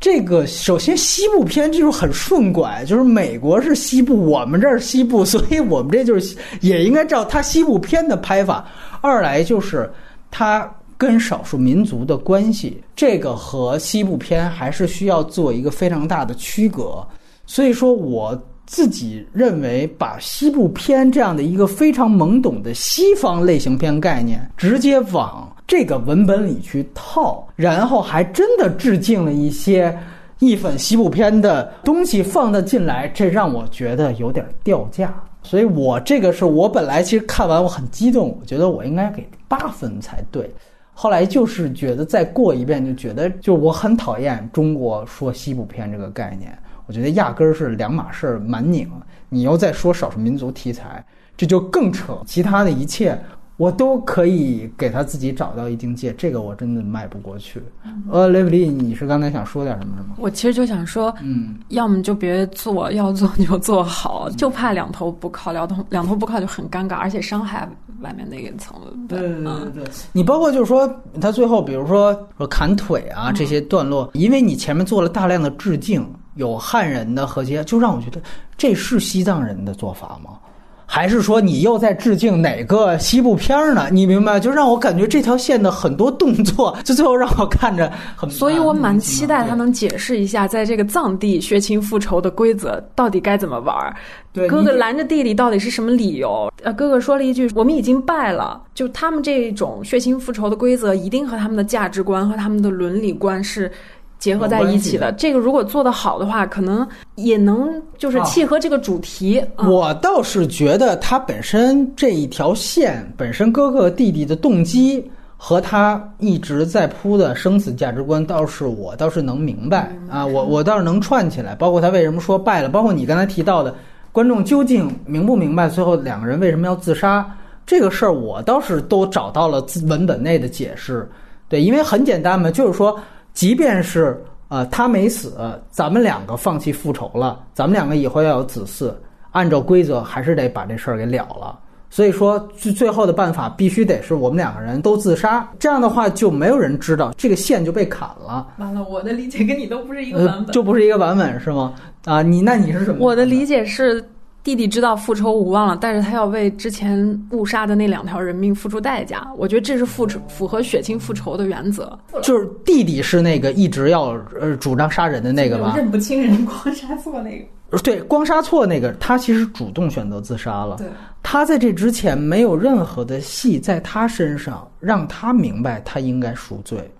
这个首先西部片就是很顺拐，就是美国是西部，我们这儿西部，所以我们这就是也应该照它西部片的拍法。二来就是它跟少数民族的关系，这个和西部片还是需要做一个非常大的区隔。所以说，我自己认为把西部片这样的一个非常懵懂的西方类型片概念直接往。这个文本里去套，然后还真的致敬了一些意粉西部片的东西放的进来，这让我觉得有点掉价。所以我这个是我本来其实看完我很激动，我觉得我应该给八分才对。后来就是觉得再过一遍，就觉得就我很讨厌中国说西部片这个概念，我觉得压根儿是两码事儿，蛮拧。你又在说少数民族题材，这就更扯。其他的一切。我都可以给他自己找到一定界，这个我真的迈不过去。呃，雷普利，你是刚才想说点什么是吗？我其实就想说，嗯，要么就别做，要做就做好，就怕两头不靠，两头两头不靠就很尴尬，而且伤害外面那一层。对对对对，你包括就是说，他最后比如说说砍腿啊这些段落，因为你前面做了大量的致敬，有汉人的和些，就让我觉得这是西藏人的做法吗？还是说你又在致敬哪个西部片儿呢？你明白？就让我感觉这条线的很多动作，就最后让我看着很。所以我蛮期待他能解释一下，在这个藏地血亲复仇的规则到底该怎么玩儿。对，哥哥拦着弟弟到底是什么理由？呃，哥哥说了一句：“我们已经败了。”就他们这种血亲复仇的规则，一定和他们的价值观和他们的伦理观是。结合在一起的这个，如果做得好的话，可能也能就是契合这个主题。我倒是觉得他本身这一条线本身，哥哥弟弟的动机和他一直在铺的生死价值观，倒是我倒是能明白啊，我我倒是能串起来。包括他为什么说败了，包括你刚才提到的观众究竟明不明白最后两个人为什么要自杀这个事儿，我倒是都找到了文本内的解释。对，因为很简单嘛，就是说。即便是呃他没死，咱们两个放弃复仇了，咱们两个以后要有子嗣，按照规则还是得把这事儿给了了。所以说最最后的办法必须得是我们两个人都自杀，这样的话就没有人知道这个线就被砍了。完了，我的理解跟你都不是一个版本，就不是一个版本是吗？啊，你那你是什么？我的理解是。弟弟知道复仇无望了，但是他要为之前误杀的那两条人命付出代价。我觉得这是复仇符合血亲复仇的原则。就是弟弟是那个一直要呃主张杀人的那个吧？认不清人光杀错那个。对，光杀错那个，他其实主动选择自杀了。对，他在这之前没有任何的戏在他身上让他明白他应该赎罪，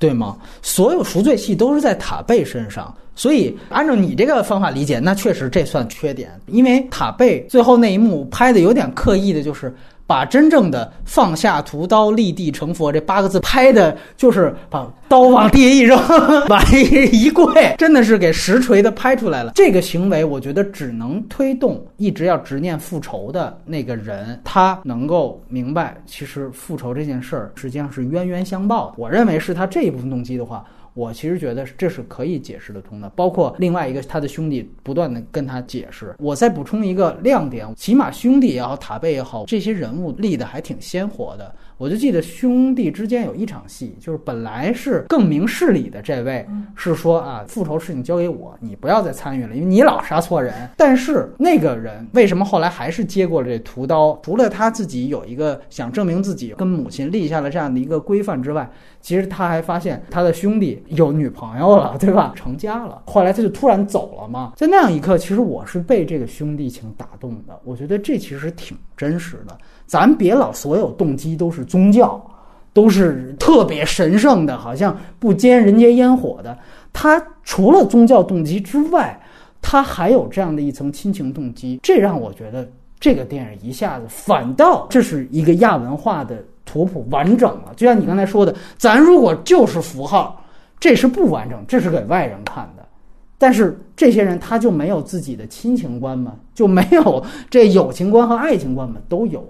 对吗？所有赎罪戏都是在塔贝身上。所以按照你这个方法理解，那确实这算缺点，因为塔贝最后那一幕拍的有点刻意的，就是。把真正的放下屠刀立地成佛这八个字拍的，就是把刀往地下一扔，往一一跪，真的是给实锤的拍出来了。这个行为，我觉得只能推动一直要执念复仇的那个人，他能够明白，其实复仇这件事儿实际上是冤冤相报。我认为是他这一部分动机的话。我其实觉得这是可以解释得通的，包括另外一个他的兄弟不断的跟他解释。我再补充一个亮点，起码兄弟也好，塔贝也好，这些人物立的还挺鲜活的。我就记得兄弟之间有一场戏，就是本来是更明事理的这位是说啊，复仇事情交给我，你不要再参与了，因为你老杀错人。但是那个人为什么后来还是接过了这屠刀？除了他自己有一个想证明自己跟母亲立下了这样的一个规范之外，其实他还发现他的兄弟有女朋友了，[laughs] 对吧？成家了。后来他就突然走了嘛。在那样一刻，其实我是被这个兄弟情打动的。我觉得这其实挺真实的。咱别老所有动机都是宗教，都是特别神圣的，好像不兼人间烟火的。他除了宗教动机之外，他还有这样的一层亲情动机，这让我觉得这个电影一下子反倒这是一个亚文化的图谱完整了。就像你刚才说的，咱如果就是符号，这是不完整，这是给外人看的。但是这些人他就没有自己的亲情观吗？就没有这友情观和爱情观吗？都有。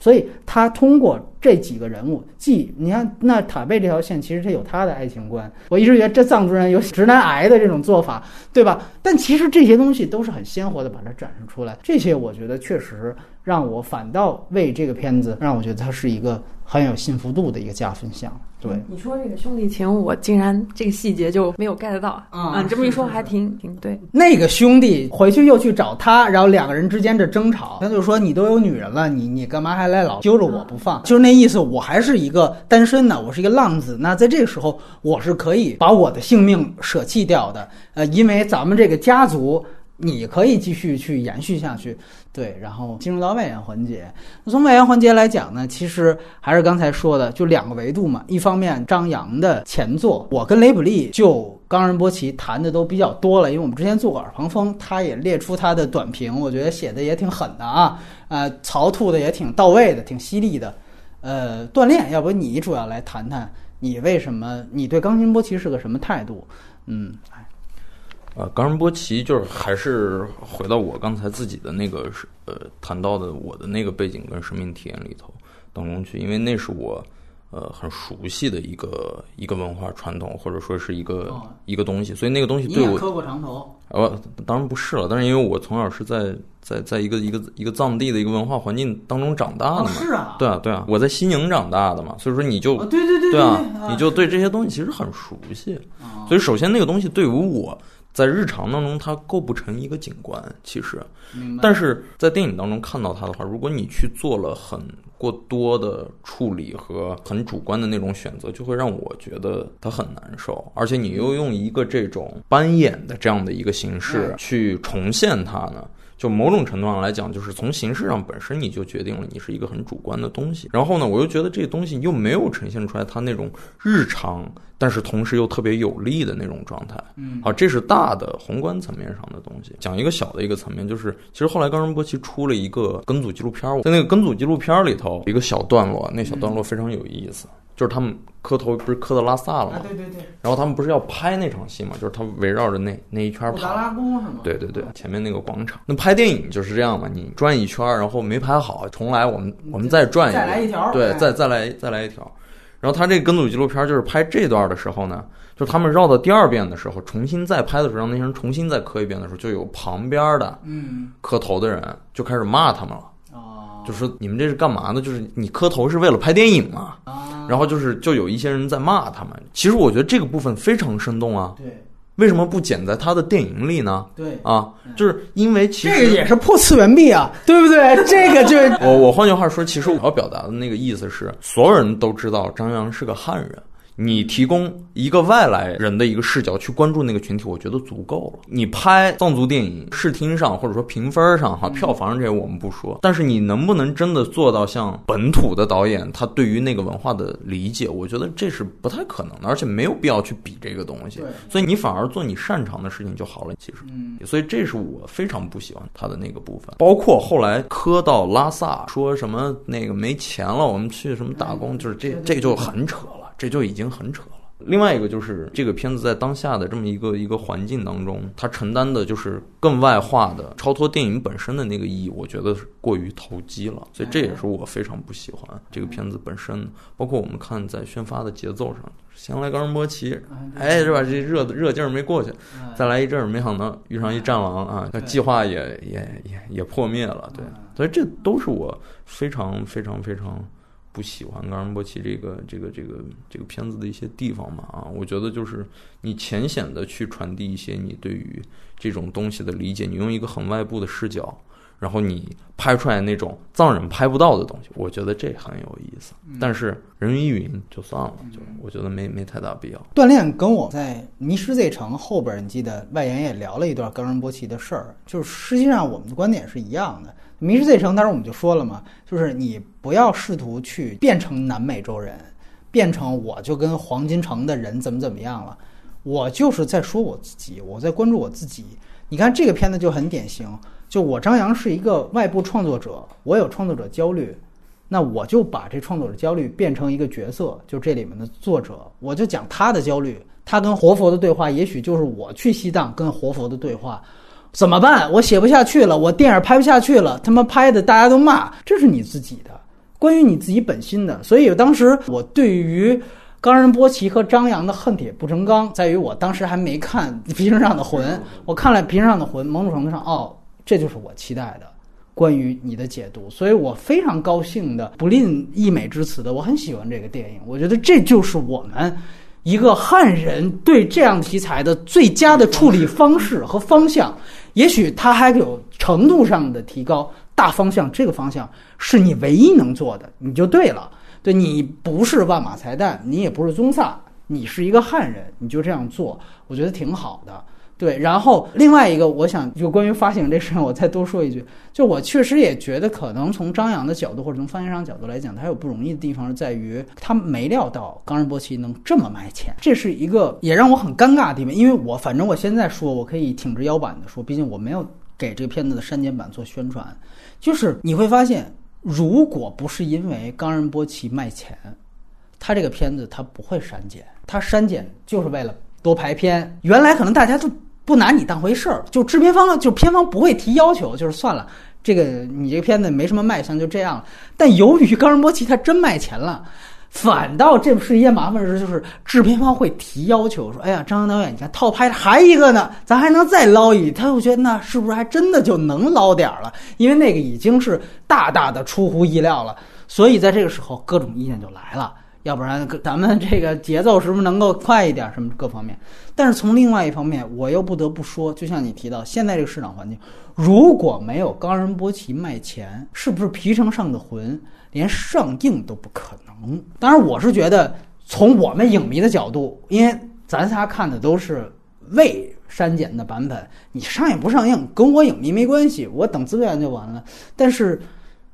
所以他通过这几个人物，既你看那塔贝这条线，其实他有他的爱情观。我一直觉得这藏族人有直男癌的这种做法，对吧？但其实这些东西都是很鲜活的把它展示出来。这些我觉得确实让我反倒为这个片子让我觉得它是一个很有信服度的一个加分项。对，你说这个兄弟情，我竟然这个细节就没有 get 到啊！你这么一说，还挺挺对。那个兄弟回去又去找他，然后两个人之间这争吵，他就说：“你都有女人了，你你干嘛还来老揪着我不放？”就是那意思，我还是一个单身呢，我是一个浪子。那在这个时候，我是可以把我的性命舍弃掉的。呃，因为咱们这个家族。你可以继续去延续下去，对，然后进入到外延环节。从外延环节来讲呢，其实还是刚才说的，就两个维度嘛。一方面，张扬的前作，我跟雷普利就冈仁波齐谈的都比较多了，因为我们之前做过耳旁风，他也列出他的短评，我觉得写的也挺狠的啊，呃，槽吐的也挺到位的，挺犀利的。呃，锻炼，要不你主要来谈谈，你为什么，你对冈仁波齐是个什么态度？嗯。呃，冈仁波齐就是还是回到我刚才自己的那个是呃谈到的我的那个背景跟生命体验里头当中去，因为那是我呃很熟悉的一个一个文化传统或者说是一个一个东西，所以那个东西对我磕过长头。呃，当然不是了，但是因为我从小是在在在一个一个一个藏地的一个文化环境当中长大的嘛，是啊，对啊对啊，我在西宁长大的嘛，所以说你就对对对对啊，你就对这些东西其实很熟悉，所以首先那个东西对于我。在日常当中，它构不成一个景观，其实，但是在电影当中看到它的话，如果你去做了很过多的处理和很主观的那种选择，就会让我觉得它很难受。而且你又用一个这种扮演的这样的一个形式去重现它呢？就某种程度上来讲，就是从形式上本身你就决定了你是一个很主观的东西。然后呢，我又觉得这东西又没有呈现出来它那种日常，但是同时又特别有力的那种状态。嗯，好，这是大的宏观层面上的东西。讲一个小的一个层面，就是其实后来冈仁波齐出了一个跟组纪录片，在那个跟组纪录片里头，一个小段落，那小段落非常有意思。就是他们磕头不是磕到拉萨了吗？对对对。然后他们不是要拍那场戏嘛？就是他围绕着那那一圈跑。达拉宫是吗？对对对，前面那个广场。那拍电影就是这样嘛？你转一圈，然后没拍好，重来，我们我们再转一。再来一条。对，再再来再来一条。然后他这个跟组纪录片就是拍这段的时候呢，就他们绕到第二遍的时候，重新再拍的时候，让那些人重新再磕一遍的时候，就有旁边的嗯磕头的人就开始骂他们了。哦。就说你们这是干嘛呢？就是你磕头是为了拍电影嘛？啊。然后就是，就有一些人在骂他们。其实我觉得这个部分非常生动啊。对。为什么不剪在他的电影里呢？对。啊，就是因为其实这个也是破次元壁啊，对不对？[laughs] 这个就我我换句话说，其实我要表达的那个意思是，所有人都知道张扬是个汉人，你提供一个外来人的一个视角去关注那个群体，我觉得足够了。你拍藏族电影，视听上或者说评分上哈，票房这些我们不说，但是你能不能真的做到像本土的导演他对于那个文化的理解，我觉得这是不太可能的，而且没有必要去比这个东西。所以你反而做你擅长的事情就好了。其实，嗯，所以这是我非常不喜欢他的那个部分。包括后来磕到拉萨，说什么那个没钱了，我们去什么打工，就是这这就很扯了，这就已经很扯了。另外一个就是这个片子在当下的这么一个一个环境当中，它承担的就是更外化的、超脱电影本身的那个意义，我觉得是过于投机了，所以这也是我非常不喜欢这个片子本身。包括我们看在宣发的节奏上，先来冈仁波齐，哎，是吧？这热热劲儿没过去，再来一阵儿，没想到遇上一战狼啊，计划也也也也破灭了，对，所以这都是我非常非常非常。不喜欢冈仁波齐这个这个这个这个片子的一些地方嘛啊，我觉得就是你浅显的去传递一些你对于这种东西的理解，你用一个很外部的视角，然后你拍出来那种藏人拍不到的东西，我觉得这很有意思。但是人云亦云就算了，就我觉得没没太大必要。锻炼跟我在《迷失 Z 城》后边，你记得外延也聊了一段冈仁波齐的事儿，就是实际上我们的观点是一样的。《迷失 Z 城》当时我们就说了嘛，就是你不要试图去变成南美洲人，变成我就跟黄金城的人怎么怎么样了。我就是在说我自己，我在关注我自己。你看这个片子就很典型，就我张扬是一个外部创作者，我有创作者焦虑，那我就把这创作者焦虑变成一个角色，就这里面的作者，我就讲他的焦虑，他跟活佛的对话，也许就是我去西藏跟活佛的对话。怎么办？我写不下去了，我电影拍不下去了，他妈拍的大家都骂，这是你自己的，关于你自己本心的。所以当时我对于冈仁波齐和张扬的恨铁不成钢，在于我当时还没看《皮绳上的魂》，我看了《皮绳上的魂》，某种程度上，哦，这就是我期待的关于你的解读，所以我非常高兴的，不吝溢美之词的，我很喜欢这个电影，我觉得这就是我们。一个汉人对这样题材的最佳的处理方式和方向，也许他还有程度上的提高。大方向这个方向是你唯一能做的，你就对了。对你不是万马才旦，你也不是宗萨，你是一个汉人，你就这样做，我觉得挺好的。对，然后另外一个，我想就关于发行这事情，我再多说一句，就我确实也觉得，可能从张扬的角度或者从发行商角度来讲，他有不容易的地方在于，他没料到冈仁波齐能这么卖钱，这是一个也让我很尴尬的地方。因为我反正我现在说，我可以挺直腰板的说，毕竟我没有给这个片子的删减版做宣传，就是你会发现，如果不是因为冈仁波齐卖钱，他这个片子他不会删减，他删减就是为了多排片。原来可能大家都。不拿你当回事儿，就制片方就片方不会提要求，就是算了，这个你这片子没什么卖相，就这样了。但由于冈仁波齐他真卖钱了，反倒这是一件麻烦事，就是制片方会提要求，说：“哎呀，张导演，你看套拍还一个呢，咱还能再捞一。”他就觉得那是不是还真的就能捞点儿了？因为那个已经是大大的出乎意料了，所以在这个时候各种意见就来了。要不然咱们这个节奏是不是能够快一点？什么各方面？但是从另外一方面，我又不得不说，就像你提到现在这个市场环境，如果没有冈仁波齐卖钱，是不是《皮城上的魂》连上映都不可能？当然，我是觉得从我们影迷的角度，因为咱仨看的都是未删减的版本，你上映不上映跟我影迷没关系，我等资源就完了。但是，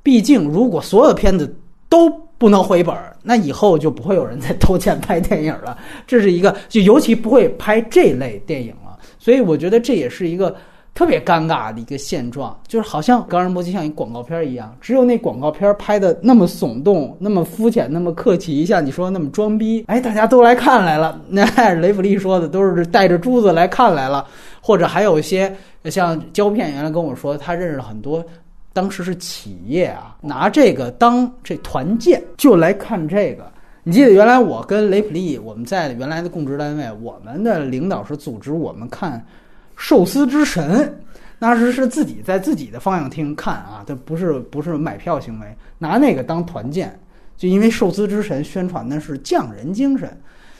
毕竟如果所有片子都不能回本儿，那以后就不会有人再偷钱拍电影了。[laughs] 这是一个，就尤其不会拍这类电影了。所以我觉得这也是一个特别尴尬的一个现状，就是好像《冈仁波齐》像一广告片一样，只有那广告片拍的那么耸动、那么肤浅、那么客气，像你说那么装逼，[laughs] 哎，大家都来看来了。那雷弗利说的都是带着珠子来看来了，或者还有一些像胶片原来跟我说，他认识了很多。当时是企业啊，拿这个当这团建就来看这个。你记得原来我跟雷普利我们在原来的供职单位，我们的领导是组织我们看《寿司之神》，那时是自己在自己的放映厅看啊，这不是不是买票行为，拿那个当团建，就因为《寿司之神》宣传的是匠人精神。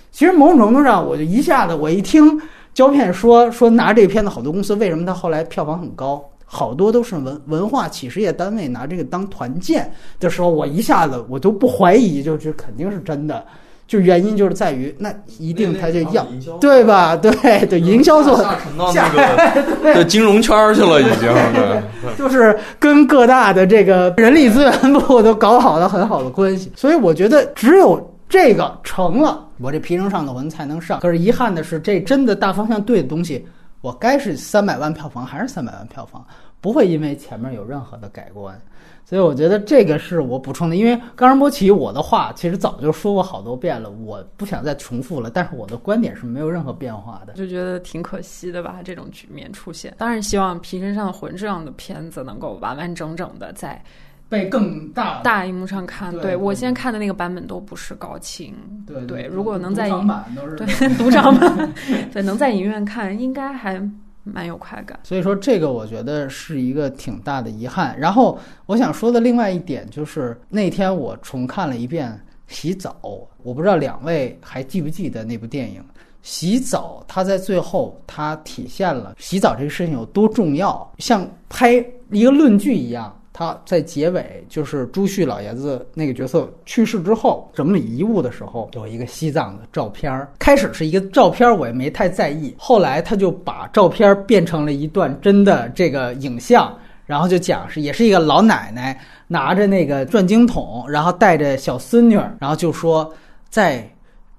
其实某种程度上，我就一下子我一听胶片说说拿这片子好多公司为什么他后来票房很高。好多都是文文化企事业单位拿这个当团建的时候，我一下子我都不怀疑，就这肯定是真的。就原因就是在于那一定他就要对吧？对对，[laughs] 营销做下沉到那个 [laughs] 对金融圈儿去了，已经对。[laughs] 就是跟各大的这个人力资源部都搞好了很好的关系，所以我觉得只有这个成了，我这皮绳上的文才能上。可是遗憾的是，这真的大方向对的东西，我该是三百万票房还是三百万票房，不会因为前面有任何的改观。所以我觉得这个是我补充的，因为冈仁波齐我的话其实早就说过好多遍了，我不想再重复了。但是我的观点是没有任何变化的。就觉得挺可惜的吧，这种局面出现。当然希望《皮身上的魂》这样的片子能够完完整整的在被更大大荧幕上看。对对我对现在看的那个版本都不是高清，对对如果能在赌场版都是对独场版，对 [laughs] [laughs] 能在影院看，应该还蛮有快感。所以说，这个我觉得是一个挺大的遗憾。然后我想说的另外一点就是，那天我重看了一遍《洗澡》，我不知道两位还记不记得那部电影《洗澡》？它在最后，它体现了洗澡这个事情有多重要，像拍一个论据一样。他在结尾，就是朱旭老爷子那个角色去世之后整理遗物的时候，有一个西藏的照片儿。开始是一个照片儿，我也没太在意。后来他就把照片儿变成了一段真的这个影像，然后就讲是也是一个老奶奶拿着那个转经筒，然后带着小孙女，然后就说在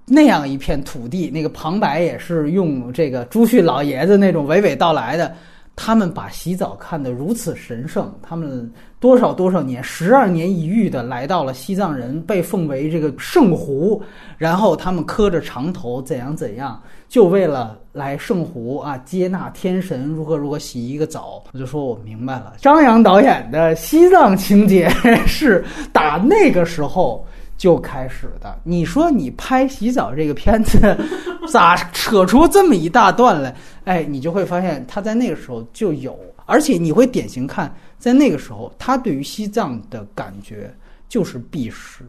那样一片土地，那个旁白也是用这个朱旭老爷子那种娓娓道来的。他们把洗澡看得如此神圣，他们多少多少年，十二年一遇的来到了西藏人被奉为这个圣湖，然后他们磕着长头，怎样怎样，就为了来圣湖啊接纳天神，如何如何洗一个澡。我就说我明白了，张扬导演的西藏情节 [laughs] 是打那个时候。就开始的，你说你拍洗澡这个片子，[laughs] 咋扯出这么一大段来？哎，你就会发现他在那个时候就有，而且你会典型看，在那个时候他对于西藏的感觉就是避世，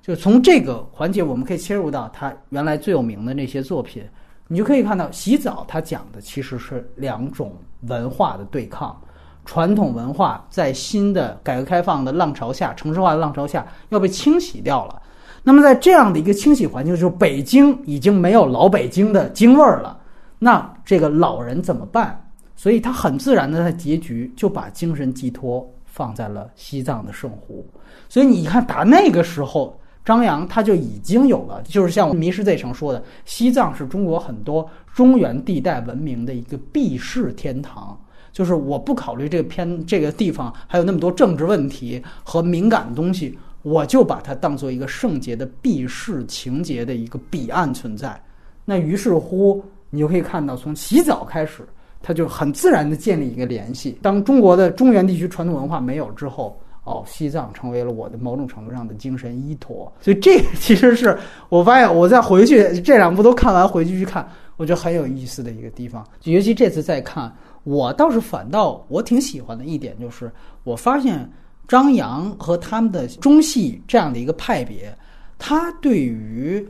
就从这个环节我们可以切入到他原来最有名的那些作品，你就可以看到洗澡他讲的其实是两种文化的对抗。传统文化在新的改革开放的浪潮下、城市化的浪潮下要被清洗掉了。那么在这样的一个清洗环境，就是北京已经没有老北京的京味儿了。那这个老人怎么办？所以他很自然的在结局就把精神寄托放在了西藏的圣湖。所以你看，打那个时候，张扬他就已经有了，就是像《迷失 Z 城》说的，西藏是中国很多中原地带文明的一个避世天堂。就是我不考虑这个片这个地方还有那么多政治问题和敏感的东西，我就把它当做一个圣洁的避世情节的一个彼岸存在。那于是乎，你就可以看到，从洗澡开始，它就很自然的建立一个联系。当中国的中原地区传统文化没有之后，哦，西藏成为了我的某种程度上的精神依托。所以这其实是我发现我再回去这两部都看完回去去看，我觉得很有意思的一个地方。尤其这次再看。我倒是反倒我挺喜欢的一点就是，我发现张扬和他们的中戏这样的一个派别，他对于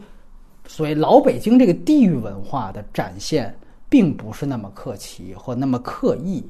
所谓老北京这个地域文化的展现，并不是那么客气或那么刻意。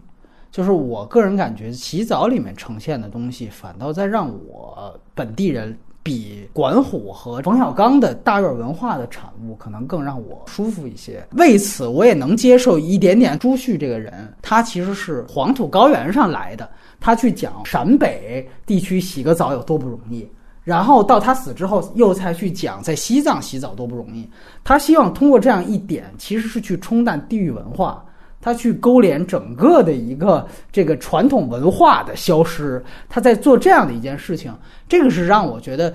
就是我个人感觉，洗澡里面呈现的东西，反倒在让我本地人。比管虎和冯小刚的大院文化的产物可能更让我舒服一些。为此，我也能接受一点点朱旭这个人，他其实是黄土高原上来的，他去讲陕北地区洗个澡有多不容易，然后到他死之后又才去讲在西藏洗澡多不容易。他希望通过这样一点，其实是去冲淡地域文化。他去勾连整个的一个这个传统文化的消失，他在做这样的一件事情，这个是让我觉得，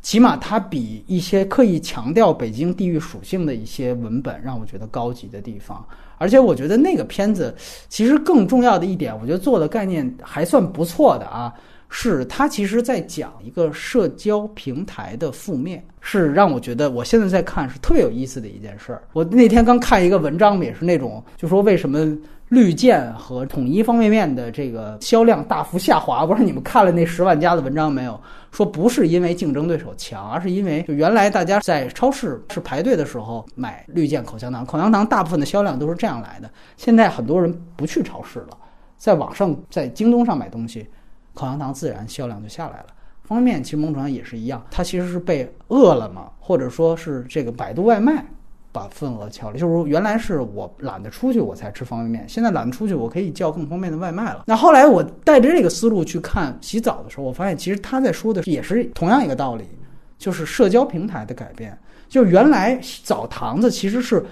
起码他比一些刻意强调北京地域属性的一些文本让我觉得高级的地方。而且我觉得那个片子其实更重要的一点，我觉得做的概念还算不错的啊。是他其实在讲一个社交平台的负面，是让我觉得我现在在看是特别有意思的一件事儿。我那天刚看一个文章，也是那种就说为什么绿箭和统一方便面的这个销量大幅下滑。不知道你们看了那十万加的文章没有？说不是因为竞争对手强，而是因为就原来大家在超市是排队的时候买绿箭口香糖，口香糖大部分的销量都是这样来的。现在很多人不去超市了，在网上在京东上买东西。口香糖自然销量就下来了。方便面其实某种程度上也是一样，它其实是被饿了么或者说是这个百度外卖把份额撬了。就是说原来是我懒得出去我才吃方便面，现在懒得出去我可以叫更方便的外卖了。那后来我带着这个思路去看洗澡的时候，我发现其实他在说的也是同样一个道理，就是社交平台的改变。就原来澡堂子其实是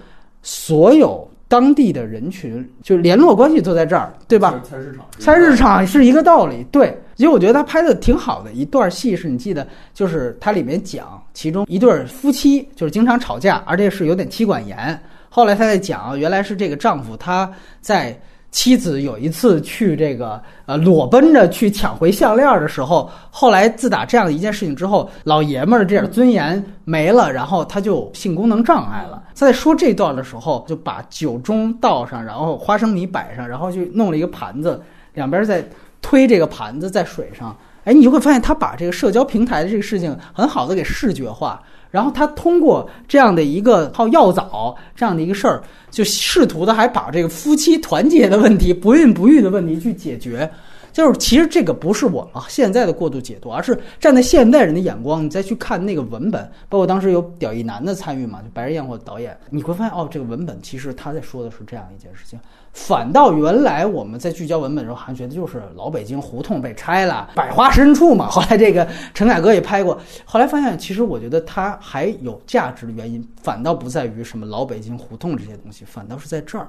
所有当地的人群，就联络关系都在这儿，对吧？菜市场，菜市场是一个道理，对。其实我觉得他拍的挺好的一段戏是你记得，就是它里面讲其中一对夫妻就是经常吵架，而且是有点妻管严。后来他在讲，原来是这个丈夫他在妻子有一次去这个呃裸奔着去抢回项链的时候，后来自打这样一件事情之后，老爷们儿这点尊严没了，然后他就性功能障碍了。在说这段的时候，就把酒盅倒上，然后花生米摆上，然后就弄了一个盘子，两边在推这个盘子在水上。哎，你就会发现他把这个社交平台的这个事情很好的给视觉化，然后他通过这样的一个泡药澡这样的一个事儿，就试图的还把这个夫妻团结的问题、不孕不育的问题去解决。就是其实这个不是我们现在的过度解读，而是站在现代人的眼光，你再去看那个文本，包括当时有屌一男的参与嘛，就白日焰火导演，你会发现哦，这个文本其实他在说的是这样一件事情。反倒原来我们在聚焦文本的时候，还觉得就是老北京胡同被拆了，百花深处嘛。[laughs] 后来这个陈凯歌也拍过，后来发现其实我觉得它还有价值的原因，反倒不在于什么老北京胡同这些东西，反倒是在这儿。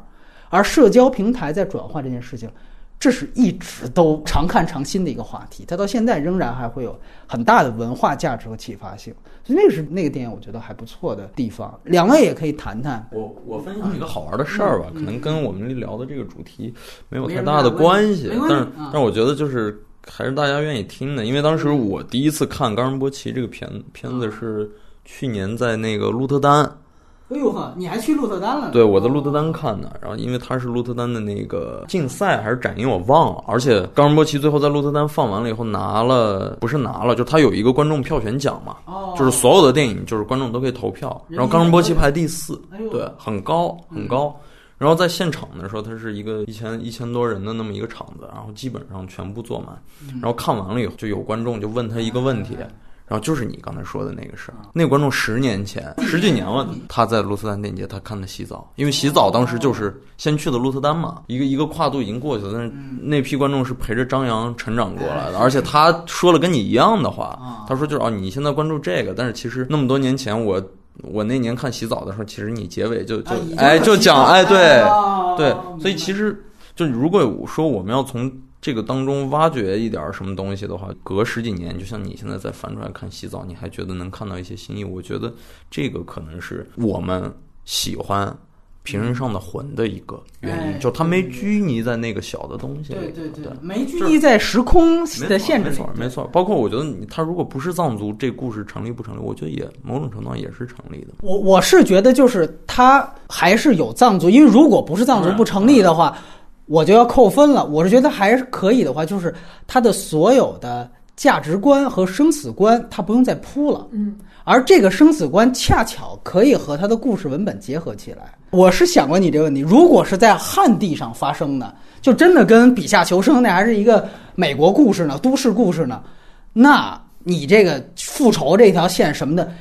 而社交平台在转化这件事情，这是一直都常看常新的一个话题，它到现在仍然还会有很大的文化价值和启发性。所以那个是那个电影，我觉得还不错的地方。两位也可以谈谈。我我分享一个好玩的事儿吧，可能跟我们聊的这个主题没有太大的关系，但是啊但是我觉得就是还是大家愿意听的，因为当时我第一次看冈仁波齐这个片片子是去年在那个鹿特丹，哎呦呵，你还去鹿特丹了？对我在鹿特丹看的，然后因为他是鹿特丹的那个竞赛还是展映我忘了，而且冈仁波齐最后在鹿特丹放完了以后拿了不是拿了，就他有一个观众票选奖嘛，哦，就是所有的电影就是观众都可以投票，然后冈仁波齐排第四，哎呦对，很高很高。然后在现场的时候，它是一个一千一千多人的那么一个场子，然后基本上全部坐满。然后看完了以后，就有观众就问他一个问题，然后就是你刚才说的那个事儿。那个观众十年前，[laughs] 十几年了，他在鹿特丹电影节他看的洗澡，因为洗澡当时就是先去的鹿特丹嘛，一个一个跨度已经过去了，但是那批观众是陪着张扬成长过来的，而且他说了跟你一样的话，他说就是哦，你现在关注这个，但是其实那么多年前我。我那年看洗澡的时候，其实你结尾就就哎就讲哎对哦对，所以其实就如果说我们要从这个当中挖掘一点什么东西的话，隔十几年，就像你现在再翻出来看洗澡，你还觉得能看到一些新意，我觉得这个可能是我们喜欢平人上的魂的一个原因，哎就他没拘泥在那个小的东西里。对对对对，没拘泥在时空的限制里没错，没错。包括我觉得你他如果不是藏族，这故事成立不成立？我觉得也某种程度上也是成立的。我我是觉得就是他还是有藏族，因为如果不是藏族不成立的话，我就要扣分了。我是觉得还是可以的话，就是他的所有的价值观和生死观，他不用再铺了。嗯，而这个生死观恰巧可以和他的故事文本结合起来。我是想过你这个问题，如果是在汉地上发生的，就真的跟笔下求生那还是一个美国故事呢，都市故事呢，那你这个复仇这条线什么的，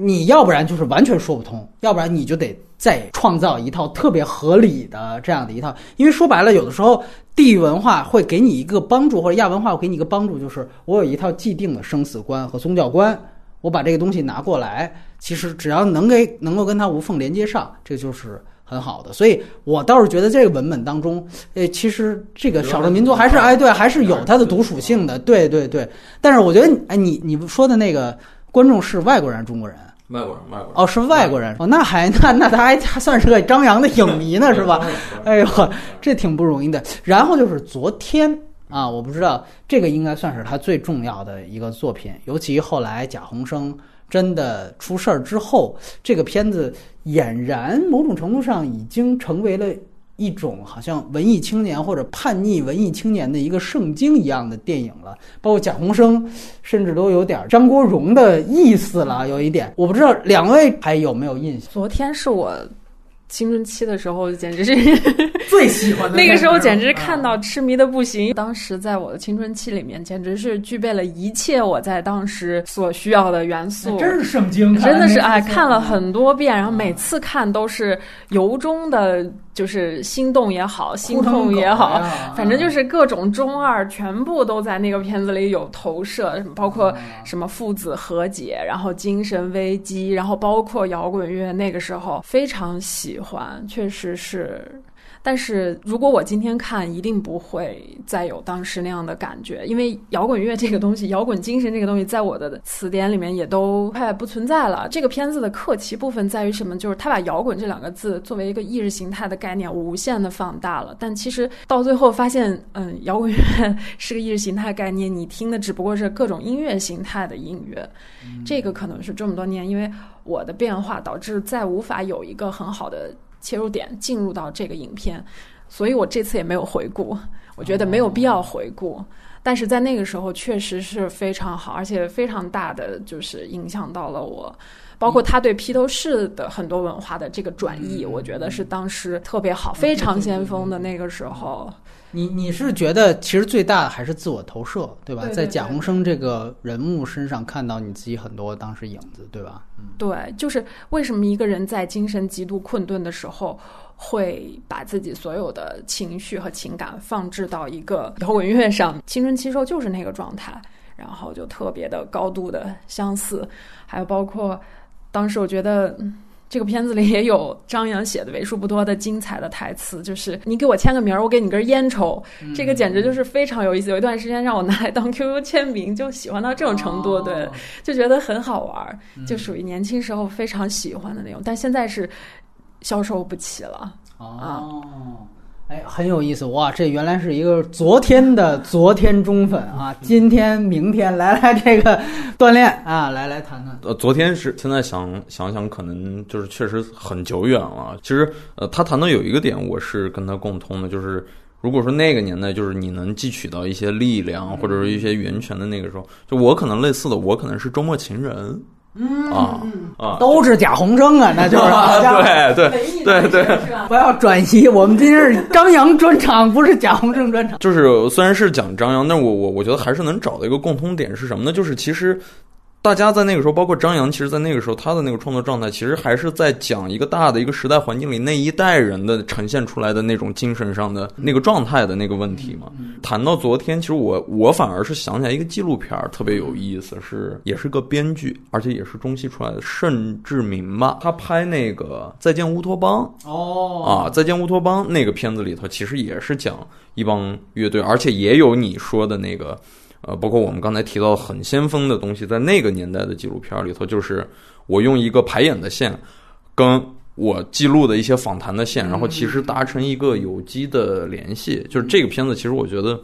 你要不然就是完全说不通，要不然你就得再创造一套特别合理的这样的一套。因为说白了，有的时候地域文化会给你一个帮助，或者亚文化会给你一个帮助，就是我有一套既定的生死观和宗教观，我把这个东西拿过来，其实只要能给能够跟它无缝连接上，这就是。很好的，所以我倒是觉得这个文本当中，呃，其实这个少数民族还是哎对，还是有它的独属性的，对对对。但是我觉得，哎，你你说的那个观众是外国人，中国人？外国人，外国人哦，是外国人哦，那还 [laughs] 那那他还他算是个张扬的影迷呢，是吧？哎呦，[laughs] 这挺不容易的。然后就是昨天啊，我不知道这个应该算是他最重要的一个作品，尤其后来贾宏声真的出事儿之后，这个片子俨然某种程度上已经成为了。一种好像文艺青年或者叛逆文艺青年的一个圣经一样的电影了，包括贾宏声，甚至都有点张国荣的意思了，有一点。我不知道两位还有没有印象？昨天是我青春期的时候，简直是 [laughs] 最喜欢的那个时候简直看到痴迷的不行。当时在我的青春期里面，简直是具备了一切我在当时所需要的元素。真是圣经，真的是哎，看看了很多遍，然后每次看都是由衷的，就是心动也好，心痛也好，反正就是各种中二，全部都在那个片子里有投射，包括什么父子和解，然后精神危机，然后包括摇滚乐，那个时候非常喜欢，确实是。但是如果我今天看，一定不会再有当时那样的感觉，因为摇滚乐这个东西，摇滚精神这个东西，在我的词典里面也都快不存在了。这个片子的客气部分在于什么？就是他把摇滚这两个字作为一个意识形态的概念无限的放大了。但其实到最后发现，嗯，摇滚乐 [laughs] 是个意识形态概念，你听的只不过是各种音乐形态的音乐。这个可能是这么多年，因为我的变化导致再无法有一个很好的。切入点进入到这个影片，所以我这次也没有回顾，我觉得没有必要回顾。但是在那个时候确实是非常好，而且非常大的就是影响到了我，包括他对披头士的很多文化的这个转译，我觉得是当时特别好、非常先锋的那个时候。你你是觉得其实最大的还是自我投射，对吧？对对在贾宏声这个人物身上看到你自己很多当时影子，对吧？嗯，对，就是为什么一个人在精神极度困顿的时候，会把自己所有的情绪和情感放置到一个摇滚乐上？青春期时候就是那个状态，然后就特别的高度的相似，还有包括当时我觉得。嗯这个片子里也有张扬写的为数不多的精彩的台词，就是你给我签个名儿，我给你根烟抽，这个简直就是非常有意思。有一段时间让我拿来当 [laughs] QQ 签名，就喜欢到这种程度，对，就觉得很好玩儿，就属于年轻时候非常喜欢的那种，但现在是消受不起了。哦，哎，很有意思哇！这原来是一个昨天的昨天中粉啊，今天明天来来这个锻炼啊，来来谈谈。呃，昨天是现在想想想，可能就是确实很久远了。其实，呃，他谈到有一个点，我是跟他共通的，就是如果说那个年代，就是你能汲取到一些力量或者是一些源泉的那个时候，就我可能类似的，我可能是周末情人。嗯啊啊，都是贾宏声啊，那就是对对对对，不要转移，我们今天是张扬专场，不是贾宏声专场。就是虽然是讲张扬，但我我我觉得还是能找到一个共通点是什么呢？就是其实。大家在那个时候，包括张扬，其实，在那个时候，他的那个创作状态，其实还是在讲一个大的一个时代环境里那一代人的呈现出来的那种精神上的那个状态的那个问题嘛。谈到昨天，其实我我反而是想起来一个纪录片儿特别有意思，是也是个编剧，而且也是中戏出来的盛志明吧，他拍那个《再见乌托邦》哦啊，《再见乌托邦》那个片子里头，其实也是讲一帮乐队，而且也有你说的那个。呃，包括我们刚才提到很先锋的东西，在那个年代的纪录片里头，就是我用一个排演的线，跟我记录的一些访谈的线，然后其实达成一个有机的联系。就是这个片子，其实我觉得，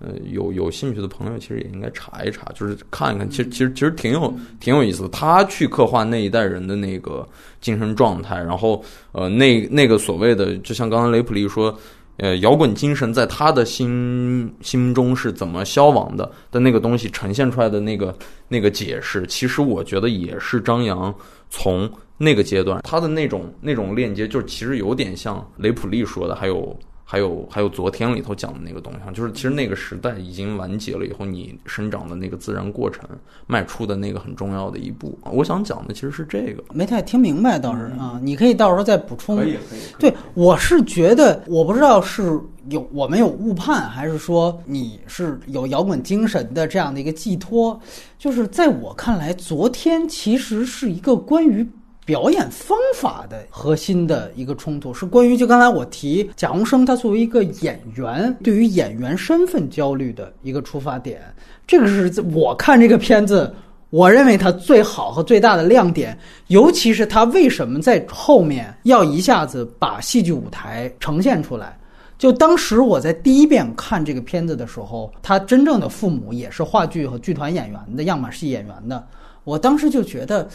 呃，有有兴趣的朋友其实也应该查一查，就是看一看。其实其实其实挺有挺有意思的。他去刻画那一代人的那个精神状态，然后呃，那那个所谓的，就像刚刚雷普利说。呃，摇滚精神在他的心心中是怎么消亡的？的那个东西呈现出来的那个那个解释，其实我觉得也是张扬从那个阶段他的那种那种链接，就其实有点像雷普利说的，还有。还有还有，昨天里头讲的那个东西，就是其实那个时代已经完结了以后，你生长的那个自然过程，迈出的那个很重要的一步。我想讲的其实是这个，没太听明白，倒是啊，你可以到时候再补充。可以可以。对，我是觉得，我不知道是有我们有误判，还是说你是有摇滚精神的这样的一个寄托。就是在我看来，昨天其实是一个关于。表演方法的核心的一个冲突是关于，就刚才我提贾宏声，他作为一个演员，对于演员身份焦虑的一个出发点，这个是我看这个片子，我认为它最好和最大的亮点，尤其是他为什么在后面要一下子把戏剧舞台呈现出来。就当时我在第一遍看这个片子的时候，他真正的父母也是话剧和剧团演员的样板戏演员的，我当时就觉得。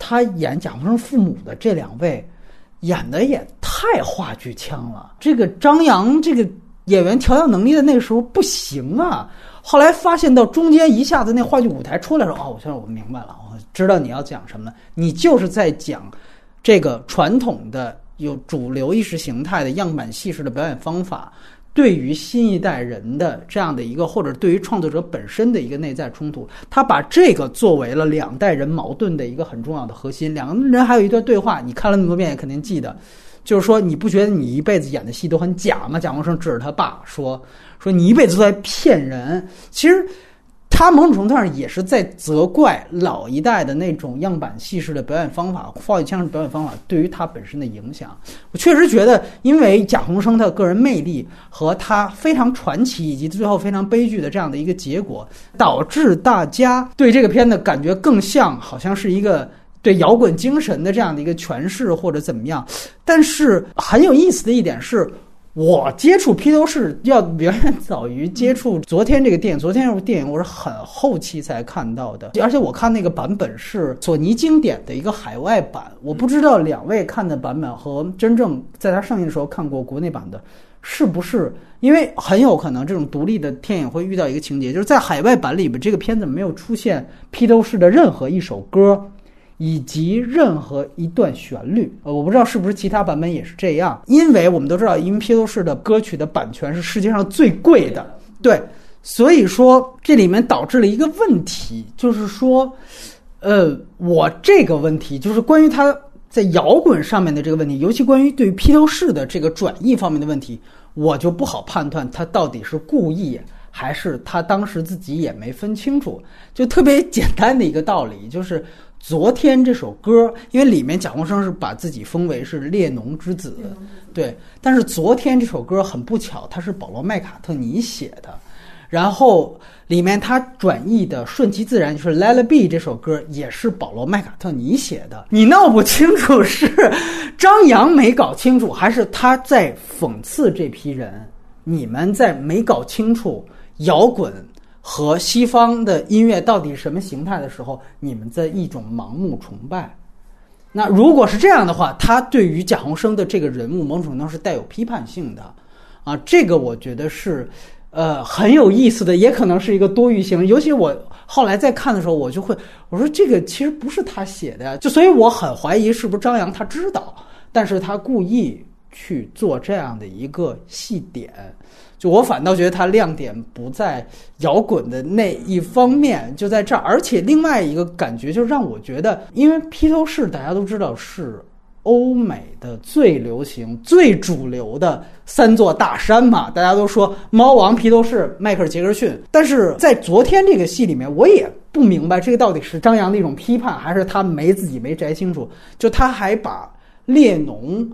他演贾宏声父母的这两位，演的也太话剧腔了。这个张扬这个演员调教能力的那个时候不行啊。后来发现到中间一下子那话剧舞台出来时候，哦，我现在我明白了，我知道你要讲什么。你就是在讲这个传统的有主流意识形态的样板戏式的表演方法，对于新一代人的这样的一个，或者对于创作者本身的一个内在冲突，他把这个作为了两代人矛盾的一个很重要的核心。两个人还有一段对话，你看了那么多遍，也肯定记得，就是说你不觉得你一辈子演的戏都很假吗？蒋光生指着他爸说：“说你一辈子都在骗人。”其实。他某种程度上也是在责怪老一代的那种样板戏式的表演方法、话语腔式表演方法对于他本身的影响。我确实觉得，因为贾宏声的个人魅力和他非常传奇，以及最后非常悲剧的这样的一个结果，导致大家对这个片子感觉更像好像是一个对摇滚精神的这样的一个诠释或者怎么样。但是很有意思的一点是。我接触披头士要远远早于接触昨天这个电影。[laughs] 昨天这部电影我是很后期才看到的，而且我看那个版本是索尼经典的一个海外版。我不知道两位看的版本和真正在它上映的时候看过国内版的，是不是？因为很有可能这种独立的电影会遇到一个情节，就是在海外版里边，这个片子没有出现披头士的任何一首歌。以及任何一段旋律，呃，我不知道是不是其他版本也是这样，因为我们都知道，因为披头士的歌曲的版权是世界上最贵的，对，所以说这里面导致了一个问题，就是说，呃，我这个问题就是关于他在摇滚上面的这个问题，尤其关于对披头士的这个转译方面的问题，我就不好判断他到底是故意还是他当时自己也没分清楚，就特别简单的一个道理就是。昨天这首歌，因为里面贾宏声是把自己封为是列侬之子，对。但是昨天这首歌很不巧，它是保罗麦卡特尼写的，然后里面他转译的顺其自然就是《Let It Be》这首歌也是保罗麦卡特尼写的。你闹不清楚是张扬没搞清楚，还是他在讽刺这批人？你们在没搞清楚摇滚。和西方的音乐到底是什么形态的时候，你们在一种盲目崇拜。那如果是这样的话，他对于贾宏声的这个人物，某种程度是带有批判性的，啊，这个我觉得是，呃，很有意思的，也可能是一个多余性。尤其我后来再看的时候，我就会我说这个其实不是他写的，就所以我很怀疑是不是张扬他知道，但是他故意去做这样的一个细点。就我反倒觉得它亮点不在摇滚的那一方面，就在这儿。而且另外一个感觉就让我觉得，因为披头士大家都知道是欧美的最流行、最主流的三座大山嘛，大家都说猫王、披头士、迈克尔·杰克逊。但是在昨天这个戏里面，我也不明白这个到底是张扬的一种批判，还是他没自己没摘清楚。就他还把列侬。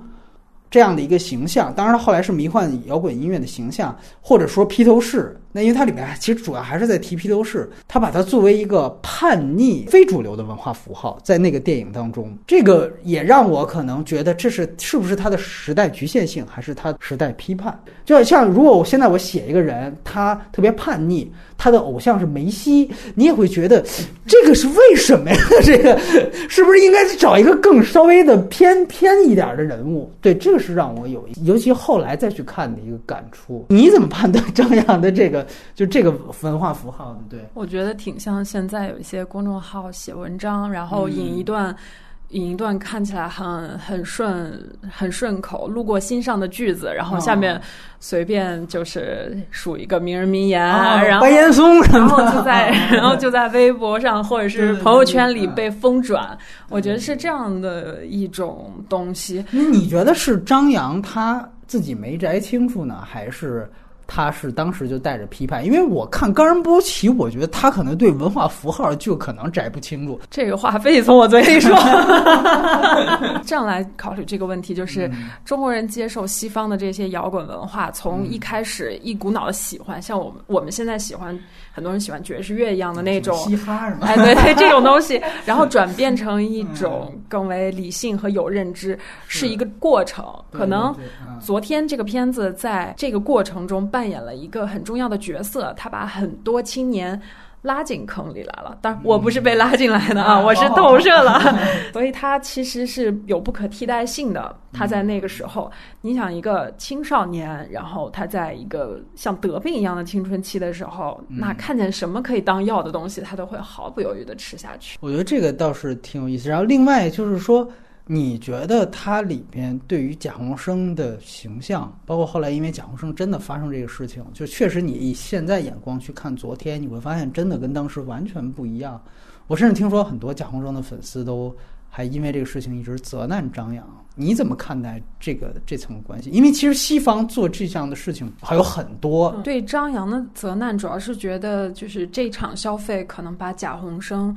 这样的一个形象，当然后来是迷幻摇滚音乐的形象，或者说披头士。那因为它里面其实主要还是在提披头士，他把它作为一个叛逆、非主流的文化符号，在那个电影当中，这个也让我可能觉得这是是不是他的时代局限性，还是他时代批判？就像如果我现在我写一个人，他特别叛逆，他的偶像是梅西，你也会觉得这个是为什么呀？这个是不是应该找一个更稍微的偏偏一点的人物？对，这个是让我有，尤其后来再去看的一个感触。你怎么判断张扬的这个？就这个文化符号，对，我觉得挺像现在有一些公众号写文章，然后引一段，引一段看起来很很顺、很顺口、路过心上的句子，然后下面随便就是数一个名人名言，然后白岩松，然后就在 [laughs] 然后就在微博上或者是朋友圈里被疯转，我觉得是这样的一种东西。那你觉得是张扬他自己没摘清楚呢，还是？他是当时就带着批判，因为我看冈仁波齐，我觉得他可能对文化符号就可能摘不清楚。这个话非得从我嘴里 [laughs] 说。[laughs] 这样来考虑这个问题，就是中国人接受西方的这些摇滚文化，从一开始一股脑的喜欢，像我们我们现在喜欢很多人喜欢爵士乐一样的那种嘻哈是吗？哎，对对，这种东西，[laughs] 然后转变成一种更为理性和有认知，是一个过程。可能昨天这个片子在这个过程中。扮演了一个很重要的角色，他把很多青年拉进坑里来了。当然，我不是被拉进来的啊，我是 [laughs] 投射了。[laughs] 所以，他其实是有不可替代性的。他在那个时候，你想一个青少年，然后他在一个像得病一样的青春期的时候，那看见什么可以当药的东西，他都会毫不犹豫的吃下去。我觉得这个倒是挺有意思。然后，另外就是说。你觉得它里边对于贾宏声的形象，包括后来因为贾宏声真的发生这个事情，就确实你以现在眼光去看昨天，你会发现真的跟当时完全不一样。我甚至听说很多贾宏声的粉丝都还因为这个事情一直责难张扬。你怎么看待这个这层关系？因为其实西方做这样的事情还有很多。对张扬的责难，主要是觉得就是这场消费可能把贾宏声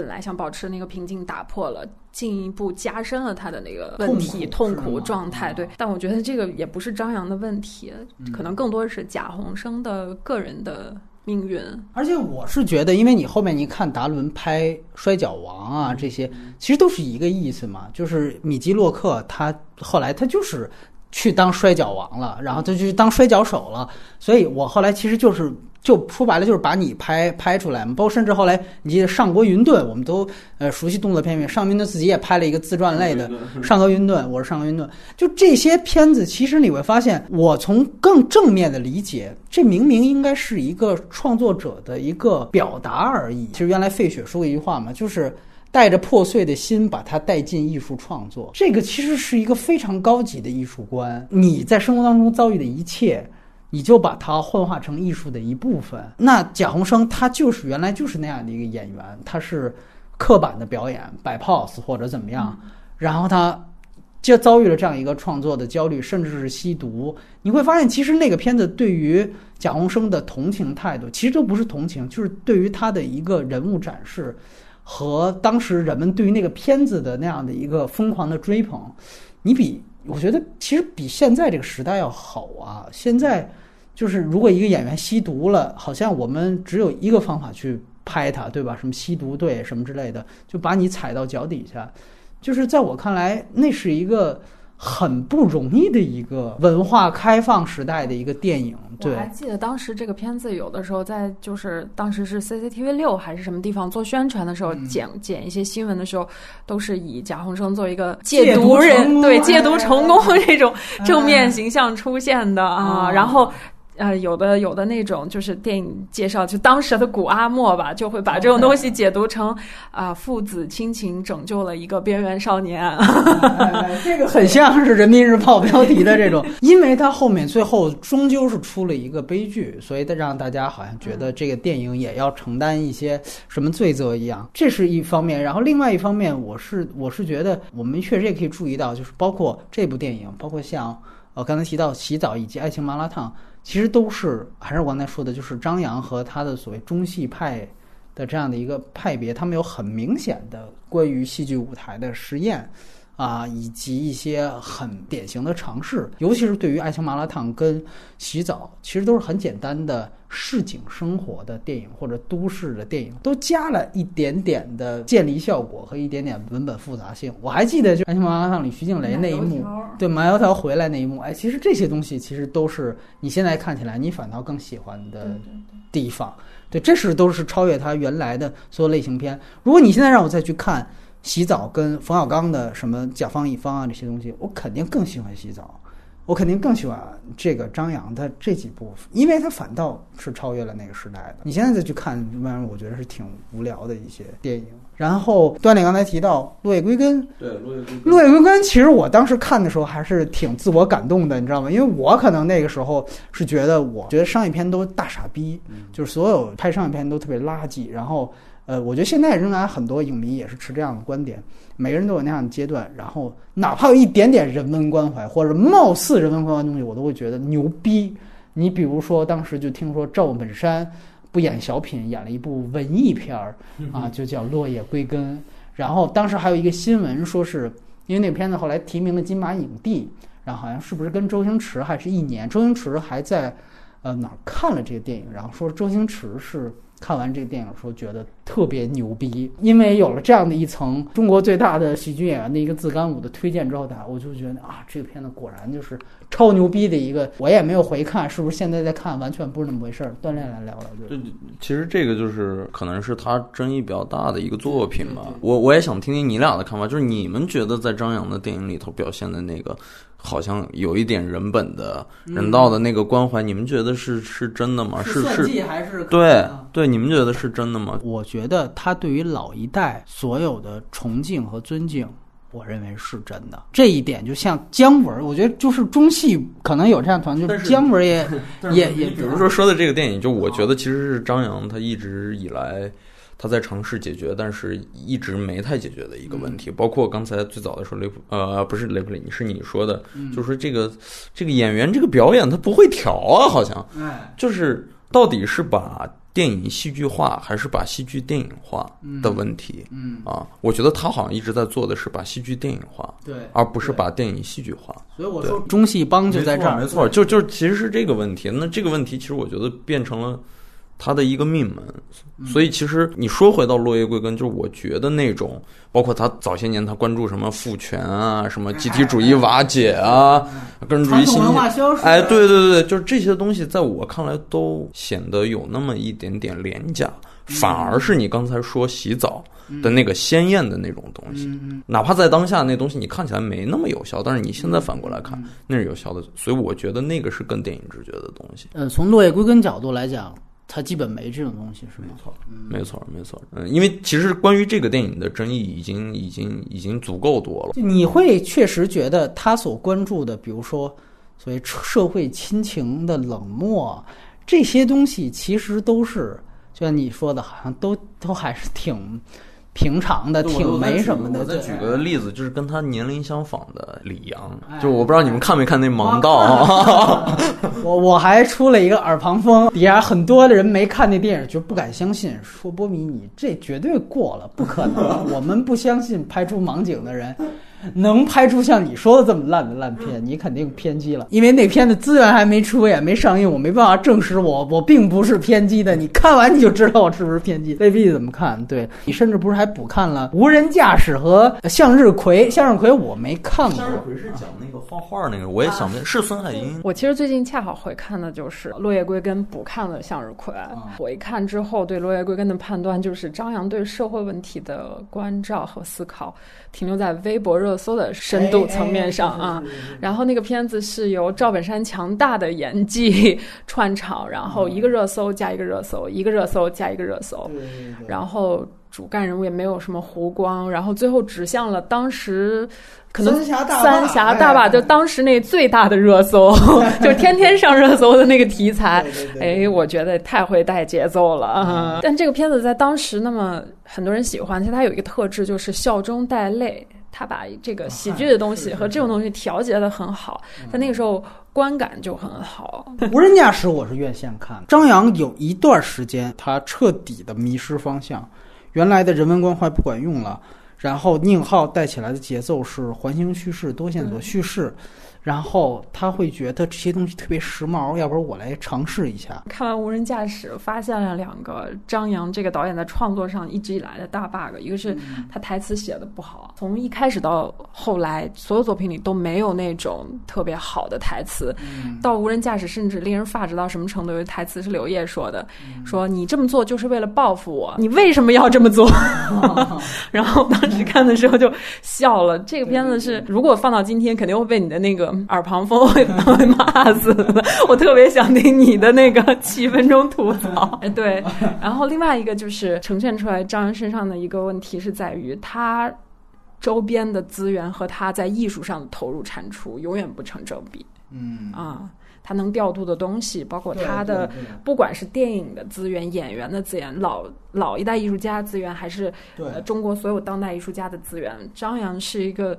本来想保持的那个平静打破了，进一步加深了他的那个问题痛苦状态。对，但我觉得这个也不是张扬的问题，可能更多的是贾宏声的个人的。命运，而且我是觉得，因为你后面你看达伦拍《摔跤王》啊，这些其实都是一个意思嘛，就是米基洛克他后来他就是去当摔跤王了，然后他就当摔跤手了，所以我后来其实就是。就说白了，就是把你拍拍出来嘛。包括甚至后来，你记得上国云顿，我们都呃熟悉动作片，上云顿自己也拍了一个自传类的《上国云顿》，我是上国云顿。就这些片子，其实你会发现，我从更正面的理解，这明明应该是一个创作者的一个表达而已。其实原来费雪说过一句话嘛，就是带着破碎的心把它带进艺术创作。这个其实是一个非常高级的艺术观。你在生活当中遭遇的一切。你就把它幻化成艺术的一部分。那贾宏声他就是原来就是那样的一个演员，他是刻板的表演，摆 pose 或者怎么样，然后他就遭遇了这样一个创作的焦虑，甚至是吸毒。你会发现，其实那个片子对于贾宏声的同情态度，其实都不是同情，就是对于他的一个人物展示和当时人们对于那个片子的那样的一个疯狂的追捧。你比我觉得其实比现在这个时代要好啊！现在就是如果一个演员吸毒了，好像我们只有一个方法去拍他，对吧？什么吸毒队什么之类的，就把你踩到脚底下。就是在我看来，那是一个。很不容易的一个文化开放时代的一个电影。我还记得当时这个片子有的时候在就是当时是 CCTV 六还是什么地方做宣传的时候，剪剪一些新闻的时候，都是以贾宏声作为一个戒毒人，对戒毒成功 [laughs] 这种正面形象出现的啊，然后。呃，有的有的那种就是电影介绍，就当时的古阿莫吧，就会把这种东西解读成啊，父子亲情拯救了一个边缘少年。[laughs] 这个很像是人民日报标题的这种，因为他后面最后终究是出了一个悲剧，所以他让大家好像觉得这个电影也要承担一些什么罪责一样。这是一方面，然后另外一方面，我是我是觉得我们确实也可以注意到，就是包括这部电影，包括像我刚才提到洗澡以及爱情麻辣烫。其实都是，还是我刚才说的，就是张扬和他的所谓中戏派的这样的一个派别，他们有很明显的关于戏剧舞台的实验。啊，以及一些很典型的尝试，尤其是对于爱情麻辣烫跟洗澡，其实都是很简单的市井生活的电影或者都市的电影，都加了一点点的建立效果和一点点文本复杂性。我还记得就爱情麻辣烫里徐静蕾那一幕，对麻油条回来那一幕，哎，其实这些东西其实都是你现在看起来你反倒更喜欢的地方。对，这是都是超越他原来的所有类型片。如果你现在让我再去看。洗澡跟冯小刚的什么甲方乙方啊这些东西，我肯定更喜欢洗澡，我肯定更喜欢这个张扬的这几部，因为他反倒是超越了那个时代的。你现在再去看，反正我觉得是挺无聊的一些电影。然后段磊刚才提到《落叶归根》，对《落叶归根》，《落叶归根》其实我当时看的时候还是挺自我感动的，你知道吗？因为我可能那个时候是觉得，我觉得商业片都大傻逼，就是所有拍商业片都特别垃圾，然后。呃，我觉得现在仍然很多影迷也是持这样的观点，每个人都有那样的阶段，然后哪怕有一点点人文关怀或者貌似人文关怀的东西，我都会觉得牛逼。你比如说，当时就听说赵本山不演小品，演了一部文艺片儿啊，就叫《落叶归根》。然后当时还有一个新闻，说是因为那片子后来提名了金马影帝，然后好像是不是跟周星驰还是一年？周星驰还在呃哪儿看了这个电影，然后说周星驰是。看完这个电影时候，觉得特别牛逼，因为有了这样的一层中国最大的喜剧演员的一个自干五的推荐之后，大家我就觉得啊，这个片子果然就是超牛逼的一个。我也没有回看，是不是现在在看完全不是那么回事儿？锻炼来聊聊。对，其实这个就是可能是他争议比较大的一个作品吧。我我也想听听你俩的看法，就是你们觉得在张扬的电影里头表现的那个。好像有一点人本的、人道的那个关怀，你们觉得是是真的吗？是是还是对对？你们觉得是真的吗？我觉得他对于老一代所有的崇敬和尊敬，我认为是真的。这一点就像姜文，我觉得就是中戏可能有这样团队，就是姜文也 [laughs] 也也，比如说说的这个电影，就我觉得 [laughs] 其实是张扬他一直以来。他在尝试解决，但是一直没太解决的一个问题，包括刚才最早的时候，雷普呃不是雷普林，是你说的，就是说这个这个演员这个表演他不会调啊，好像，就是到底是把电影戏剧化还是把戏剧电影化的问题，嗯啊，我觉得他好像一直在做的是把戏剧电影化，对，而不是把电影戏剧化。所以我说中戏帮就在这儿，没错，就就其实是这个问题。那这个问题其实我觉得变成了。他的一个命门，所以其实你说回到落叶归根，就是我觉得那种，包括他早些年他关注什么父权啊，什么集体主义瓦解啊，个人主义信哎，对对对，就是这些东西，在我看来都显得有那么一点点廉价，反而是你刚才说洗澡的那个鲜艳的那种东西，哪怕在当下那东西你看起来没那么有效，但是你现在反过来看那是有效的，所以我觉得那个是更电影直觉的东西。呃，从落叶归根角度来讲。他基本没这种东西，是没错，没错，没错。嗯，因为其实关于这个电影的争议已经、已经、已经足够多了。你会确实觉得他所关注的，比如说所谓社会亲情的冷漠这些东西，其实都是就像你说的，好像都都还是挺。平常的挺没什么的。我再举个例子，就是跟他年龄相仿的李阳，就我不知道你们看没看那《盲道 [laughs]》。啊我我还出了一个耳旁风，底下很多的人没看那电影，就不敢相信，说波米你这绝对过了，不可能，[laughs] 我们不相信拍出盲井的人。能拍出像你说的这么烂的烂片，你肯定偏激了。因为那片的资源还没出，也没上映，我没办法证实我我并不是偏激的。你看完你就知道我是不是偏激。未必怎么看？对你甚至不是还补看了《无人驾驶》和《向日葵》。《向日葵》我没看过。向日葵是讲那个画画那个，我也想问，是孙海英。我其实最近恰好回看的就是《落叶归根》，补看了《向日葵》。我一看之后，对《落叶归根》的判断就是张扬对社会问题的关照和思考。停留在微博热热搜的深度层面上啊，然后那个片子是由赵本山强大的演技串场，然后一个热搜加一个热搜，一个热搜加一个热搜，然后主干人物也没有什么弧光，然后最后指向了当时可能三峡大坝就当时那最大的热搜，就天天上热搜的那个题材，哎，我觉得太会带节奏了。但这个片子在当时那么。很多人喜欢，其实它有一个特质，就是笑中带泪。他把这个喜剧的东西和这种东西调节的很好，在那个时候观感就很好。无人驾驶我是院线看，张扬有一段时间他彻底的迷失方向，原来的人文关怀不管用了，然后宁浩带起来的节奏是环形叙事、多线索叙事。然后他会觉得这些东西特别时髦，要不然我来尝试一下。看完《无人驾驶》，发现了两个张扬这个导演在创作上一直以来的大 bug，一个是他台词写的不好，从一开始到后来，所有作品里都没有那种特别好的台词。到《无人驾驶》，甚至令人发指到什么程度？有台词是刘烨说的：“说你这么做就是为了报复我，你为什么要这么做？” [laughs] 然后当时看的时候就笑了。这个片子是如果放到今天，肯定会被你的那个。耳旁风会会骂死的，我特别想听你的那个 [laughs] 七分钟吐槽。[laughs] 对，[laughs] 然后另外一个就是呈现出来张扬身上的一个问题是在于他周边的资源和他在艺术上的投入产出永远不成正比。嗯啊。他能调度的东西，包括他的，不管是电影的资源、演员的资源、老老一代艺术家资源，还是呃中国所有当代艺术家的资源，张扬是一个，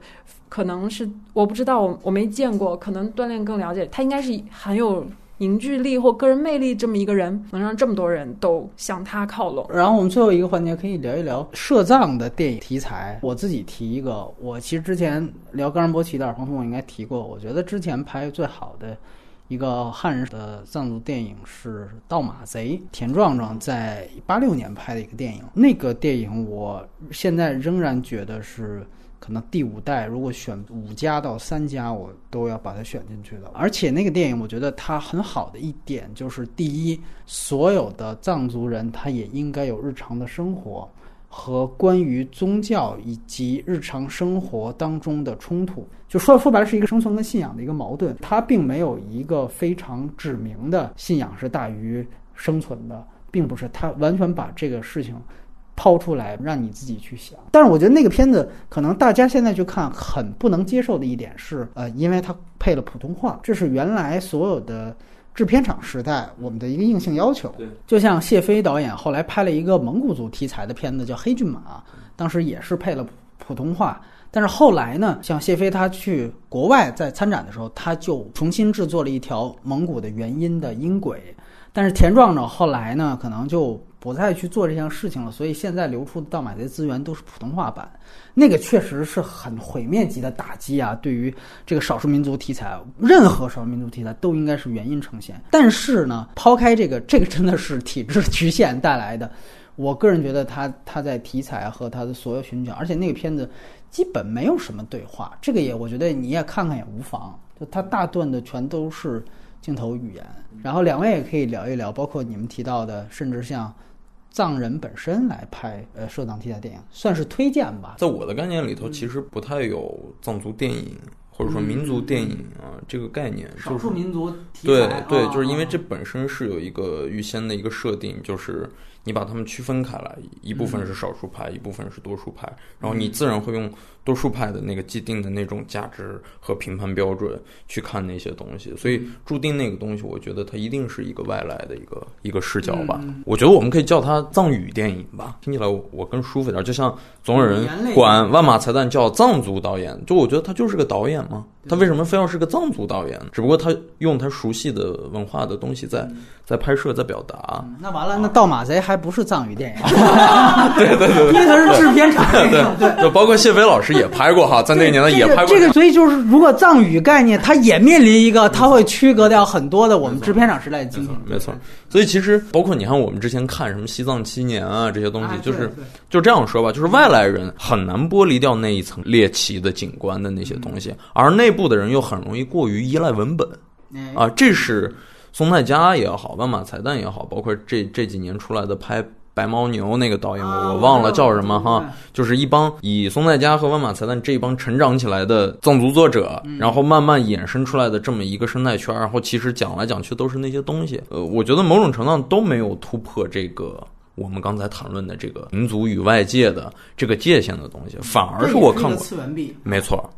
可能是我不知道，我我没见过，可能锻炼更了解，他应该是很有凝聚力或个人魅力这么一个人，能让这么多人都向他靠拢。然后我们最后一个环节可以聊一聊摄藏的电影题材。我自己提一个，我其实之前聊冈仁波齐的《耳旁风》，我应该提过，我觉得之前拍最好的。一个汉人的藏族电影是《盗马贼》，田壮壮在八六年拍的一个电影。那个电影我现在仍然觉得是可能第五代，如果选五家到三家，我都要把它选进去的。而且那个电影，我觉得它很好的一点就是，第一，所有的藏族人他也应该有日常的生活。和关于宗教以及日常生活当中的冲突，就说说白了是一个生存跟信仰的一个矛盾。它并没有一个非常指明的信仰是大于生存的，并不是。它完全把这个事情抛出来，让你自己去想。但是我觉得那个片子可能大家现在去看很不能接受的一点是，呃，因为它配了普通话，这是原来所有的制片厂时代我们的一个硬性要求。对，就像谢飞导演后来拍了一个蒙古族题材的片子叫《黑骏马》，当时也是配了普通话。但是后来呢，像谢飞他去国外在参展的时候，他就重新制作了一条蒙古的原音的音轨。但是田壮壮后来呢，可能就不再去做这项事情了，所以现在流出的盗马贼资源都是普通话版，那个确实是很毁灭级的打击啊！对于这个少数民族题材，任何少数民族题材都应该是原音呈现。但是呢，抛开这个，这个真的是体制局限带来的。我个人觉得他他在题材和他的所有选角，而且那个片子基本没有什么对话，这个也我觉得你也看看也无妨。就他大段的全都是镜头语言，然后两位也可以聊一聊，包括你们提到的，甚至像藏人本身来拍呃涉藏题材电影，算是推荐吧。在我的概念里头，其实不太有藏族电影或者说民族电影啊这个概念，少数民族题材，对对，啊就是因为这本身是有一个预先的一个设定，就是你把它们区分开来，一部分是少数派，一部分是多数派，然后你自然会用多数派的那个既定的那种价值和评判标准去看那些东西，所以注定那个东西，我觉得它一定是一个外来的一个一个视角吧。我觉得我们可以叫它藏语电影吧，听起来我我更舒服一点。就像总有人管万马才旦叫藏族导演，就我觉得他就是个导演嘛，他为什么非要是个藏族导演？只不过他用他熟悉的文化的东西在在拍摄，在表达。那完了，那盗马贼还不是藏语电影？[laughs] 对对对，因为他是制片厂电影。对。就包括谢飞老师也拍过哈，在那个年代也拍过这个，所以就是，如果藏语概念，它也面临一个，它会区隔掉很多的我们制片厂时代的经验。没错，所以其实包括你看，我们之前看什么《西藏七年》啊这些东西啊，就是对对就这样说吧，就是外来人很难剥离掉那一层猎奇的景观的那些东西，而内部的人又很容易过于依赖文本哎啊，这是松太家也好，万马才旦也好，包括这这几年出来的拍。白牦牛那个导演，啊我我忘了叫什么哈嗯，就是一帮以松太家和万马才旦这一帮成长起来的藏族作者，嗯然后慢慢衍生出来的这么一个生态圈，然后其实讲来讲去都是那些东西。呃，我觉得某种程度上都没有突破这个我们刚才谈论的这个民族与外界的这个界限的东西，反而是我看过，没错。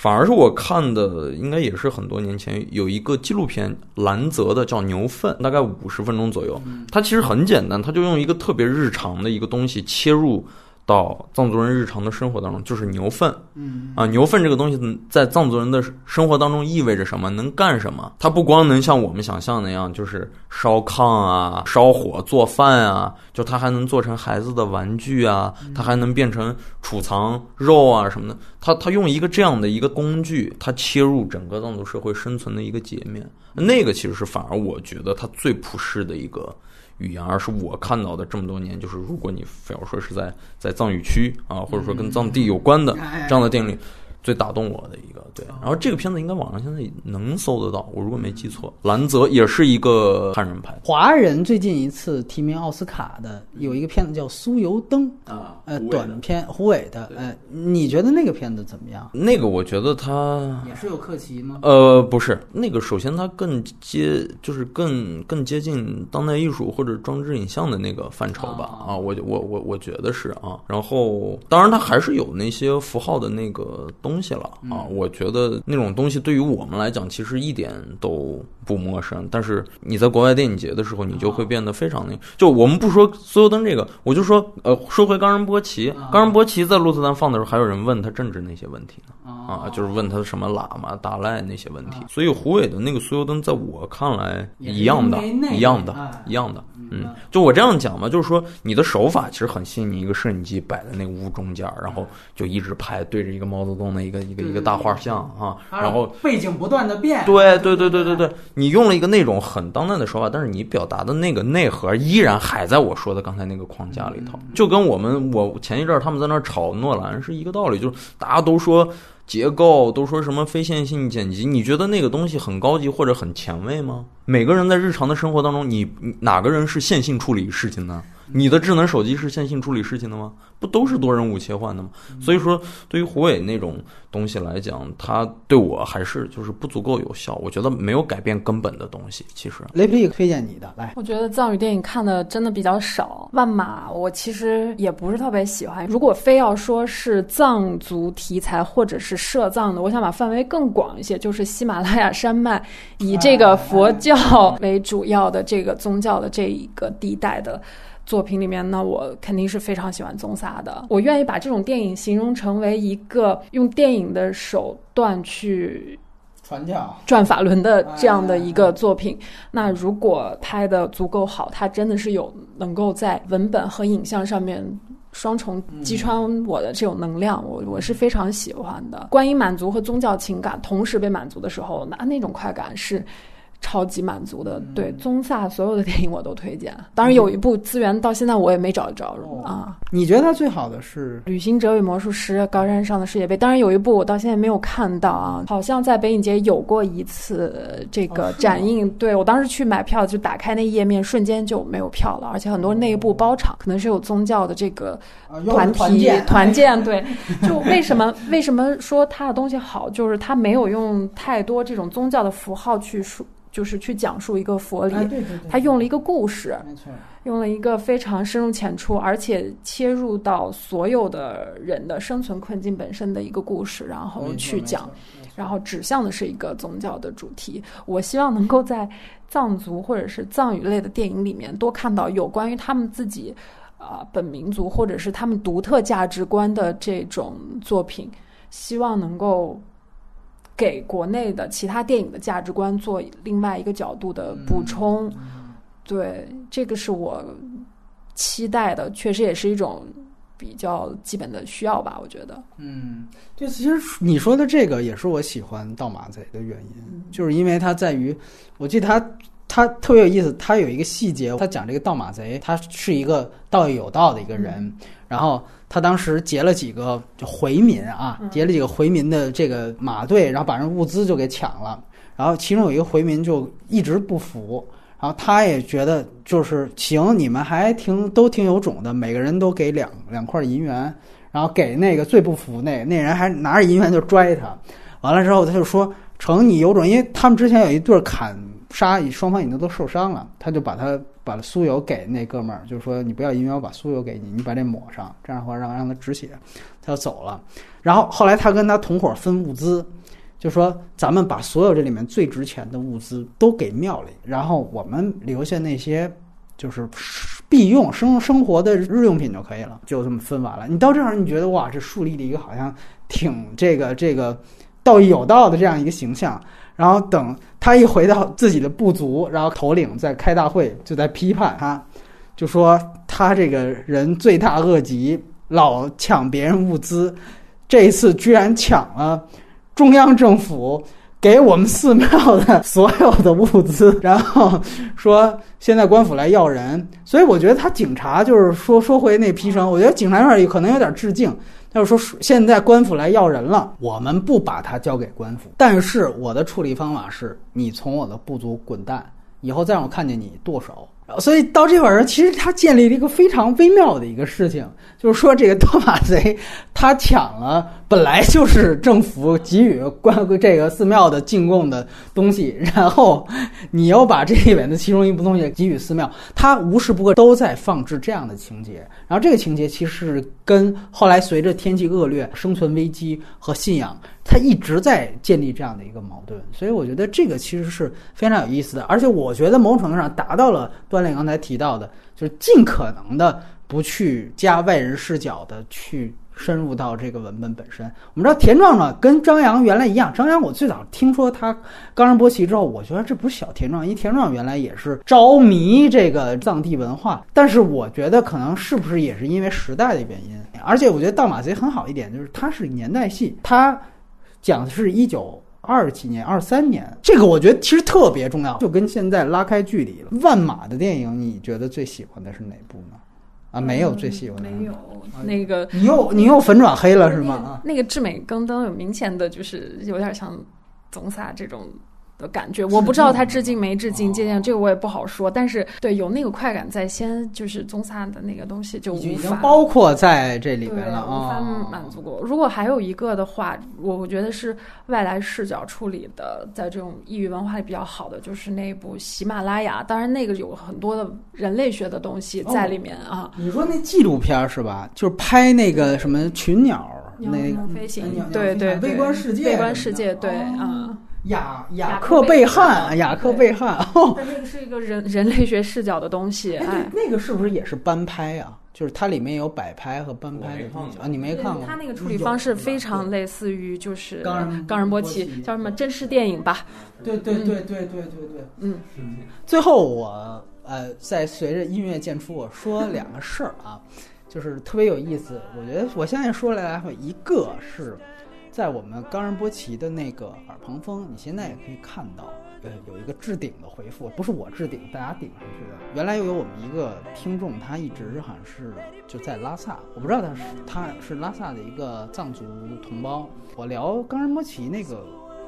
反而是我看的，应该也是很多年前有一个纪录片，兰泽的叫《牛粪》，大概五十分钟左右。它其实很简单，它就用一个特别日常的一个东西切入到藏族人日常的生活当中，就是牛粪。嗯啊，牛粪这个东西在藏族人的生活当中意味着什么？能干什么？它不光能像我们想象那样，就是烧炕啊、烧火做饭啊，就它还能做成孩子的玩具啊，它还能变成储藏肉啊什么的。它它用一个这样的一个工具，它切入整个藏族社会生存的一个截面，那个其实是反而我觉得它最普世的一个。语言，而是我看到的这么多年，就是如果你非要说是在在藏语区啊，或者说跟藏地有关的哎。这样的电影里，最打动我的一个。对，然后这个片子应该网上现在能搜得到，我如果没记错，兰泽也是一个汉人拍华人最近一次提名奥斯卡的有一个片子叫《酥油灯》，啊呃，短片胡伟的，呃，你觉得那个片子怎么样？那个我觉得他也是有克奇吗？呃，不是那个，首先它更接，就是更更接近当代艺术或者装置影像的那个范畴吧。啊啊，我我我我觉得是啊。然后，当然它还是有那些符号的那个东西了啊。我觉得那种东西对于我们来讲，其实一点都不陌生。但是你在国外电影节的时候，你就会变得非常那，就我们不说苏油灯这个，我就说呃，说回冈仁波齐，冈仁波齐在鹿特丹放的时候，还有人问他政治那些问题呢。啊，就是问他什么喇嘛、达赖那些问题。所以胡伟的那个酥油灯，在我看来一样的一样的哎，一样的。嗯，就我这样讲嘛，就是说你的手法其实很细腻，一个摄影机摆在那个屋中间，然后就一直拍，对着一个毛泽东的一个一个一个大画像啊，然后背景不断的变，对对对对对对，你用了一个那种很当代的手法，但是你表达的那个内核依然还在我说的刚才那个框架里头，就跟我们我前一阵儿他们在那儿炒诺兰是一个道理，就是大家都说结构，都说什么非线性剪辑，你觉得那个东西很高级或者很前卫吗？每个人在日常的生活当中，你你哪个人是线性处理事情呢？你的智能手机是线性处理事情的吗？不都是多任务切换的吗？所以说，对于胡伟那种东西来讲，它对我还是就是不足够有效。我觉得没有改变根本的东西。其实，雷皮推荐你的来，我觉得藏语电影看的真的比较少。万马我其实也不是特别喜欢。如果非要说是藏族题材或者是涉藏的，我想把范围更广一些，就是喜马拉雅山脉以这个佛教为主要的这个宗教的这一个地带的。作品里面呢，我肯定是非常喜欢宗萨的。我愿意把这种电影形容成为一个用电影的手段去传教、转法轮的这样的一个作品。那如果拍的足够好，它真的是有能够在文本和影像上面双重击穿我的这种能量，我我是非常喜欢的。关于满足和宗教情感同时被满足的时候，那那种快感是。超级满足的，对宗萨所有的电影我都推荐。当然有一部资源到现在我也没找着啊。你觉得它最好的是《旅行者与魔术师》《高山上的世界杯》？当然有一部我到现在没有看到啊，好像在北影节有过一次这个展映。对我当时去买票就打开那页面，瞬间就没有票了，而且很多内部包场，可能是有宗教的这个团体团建。对，[laughs] 就为什么为什么说他的东西好，就是他没有用太多这种宗教的符号去说。就是去讲述一个佛理，他用了一个故事，用了一个非常深入浅出，而且切入到所有的人的生存困境本身的一个故事，然后去讲，然后指向的是一个宗教的主题。我希望能够在藏族或者是藏语类的电影里面多看到有关于他们自己啊本民族或者是他们独特价值观的这种作品，希望能够。给国内的其他电影的价值观做另外一个角度的补充，对这个是我期待的，确实也是一种比较基本的需要吧，我觉得。嗯，就其实你说的这个也是我喜欢《盗马贼》的原因，就是因为它在于，我记得他他特别有意思，他有一个细节，他讲这个盗马贼，他是一个道义有道的一个人，然后。他当时劫了几个回民啊，劫了几个回民的这个马队，然后把人物资就给抢了。然后其中有一个回民就一直不服，然后他也觉得就是行，你们还挺都挺有种的，每个人都给两两块银元，然后给那个最不服那那人还拿着银元就拽他。完了之后他就说：“成，你有种，因为他们之前有一对砍杀，双方已经都受伤了，他就把他。”把酥油给那哥们儿，就是说你不要因为我把酥油给你，你把这抹上，这样的话让让他止血，他就走了。然后后来他跟他同伙分物资，就说咱们把所有这里面最值钱的物资都给庙里，然后我们留下那些就是必用生生活的日用品就可以了，就这么分完了。你到这儿你觉得哇，这树立了一个好像挺这个这个道义有道的这样一个形象。然后等他一回到自己的部族，然后头领在开大会，就在批判他，就说他这个人罪大恶极，老抢别人物资，这一次居然抢了中央政府给我们寺庙的所有的物资，然后说现在官府来要人，所以我觉得他警察就是说说回那批声，我觉得警察院儿可能有点致敬。他就说：“现在官府来要人了，我们不把他交给官府，但是我的处理方法是，你从我的部族滚蛋，以后再让我看见你剁手。”所以到这会儿，其实他建立了一个非常微妙的一个事情，就是说这个多马贼他抢了本来就是政府给予关这个寺庙的进贡的东西，然后你又把这里面的其中一部分东西给予寺庙，他无时不刻都在放置这样的情节。然后这个情节其实是跟后来随着天气恶劣、生存危机和信仰。他一直在建立这样的一个矛盾，所以我觉得这个其实是非常有意思的，而且我觉得某种程度上达到了锻炼刚才提到的，就是尽可能的不去加外人视角的去深入到这个文本本身。我们知道田壮壮跟张扬原来一样，张扬我最早听说他冈仁波齐之后，我觉得这不是小田壮，因为田壮原来也是着迷这个藏地文化，但是我觉得可能是不是也是因为时代的原因，而且我觉得盗马贼很好一点，就是它是年代戏，它。讲的是一九二几年、二三年，这个我觉得其实特别重要，就跟现在拉开距离了。万马的电影，你觉得最喜欢的是哪部呢？啊，没有最喜欢的，没有那个。你又你又粉转黑了是吗？那个《至美更登》有明显的就是有点像总撒这种的感觉。我不知道他致敬没致敬，借鉴这个我也不好说。但是对有那个快感在先，就是宗萨的那个东西就无已经法包括在这里边了无法啊。满足过。如果还有一个的话，我我觉得是外来视角处理的，在这种异域文化里比较好的，就是那部《喜马拉雅》。当然，那个有很多的人类学的东西在里面啊。你说那纪录片儿是吧？就是拍那个什么群鸟鸟那鸟飞行对对对微观世界，微观世界对啊啊。雅雅雅克贝汉，汉雅克贝汉。[laughs] 那个是一个人人类学视角的东西，哎，哎。那那个是不是也是翻拍啊？就是它里面有摆拍和翻拍的东西啊？你没看过？它那个处理方式非常类似于就是冈仁冈仁波波齐齐，叫什么真实电影吧？对对对对对对对。嗯，最后我呃，在随着音乐渐出，我说两个事儿啊，[laughs] 就是特别有意思。我觉得我现在说来来，一个是在我们冈仁波齐的那个耳旁风，你现在也可以看到。呃，有一个置顶的回复，不是我置顶，大家顶上去的。原来又有我们一个听众，他一直好像是就在拉萨，我不知道他是他是拉萨的一个藏族同胞。我聊冈仁波齐那个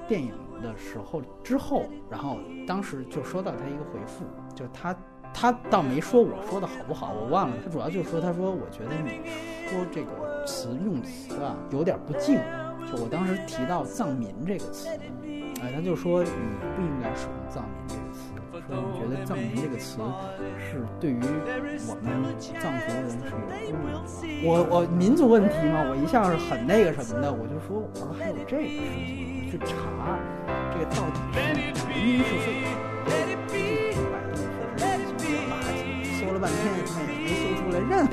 电影的时候之后，然后当时就收到他一个回复，就他他倒没说我说的好不好，我忘了。他主要就说，他说我觉得你说这个词用词啊有点不敬，我当时提到藏民这个词，哎，他就说你不应该使用藏民这个词，说你觉得藏民这个词是对于我们藏族人是有侮辱的。我我民族问题嘛，我一向是很那个什么的，我就说我说还有这个事情，我去查这个到底是原因是什么。去百度说是垃圾，搜了半天没没搜出来任何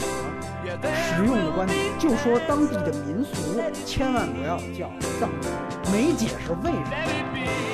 实用的观点，就说当地的民俗千万不要叫藏族，没解释为什么。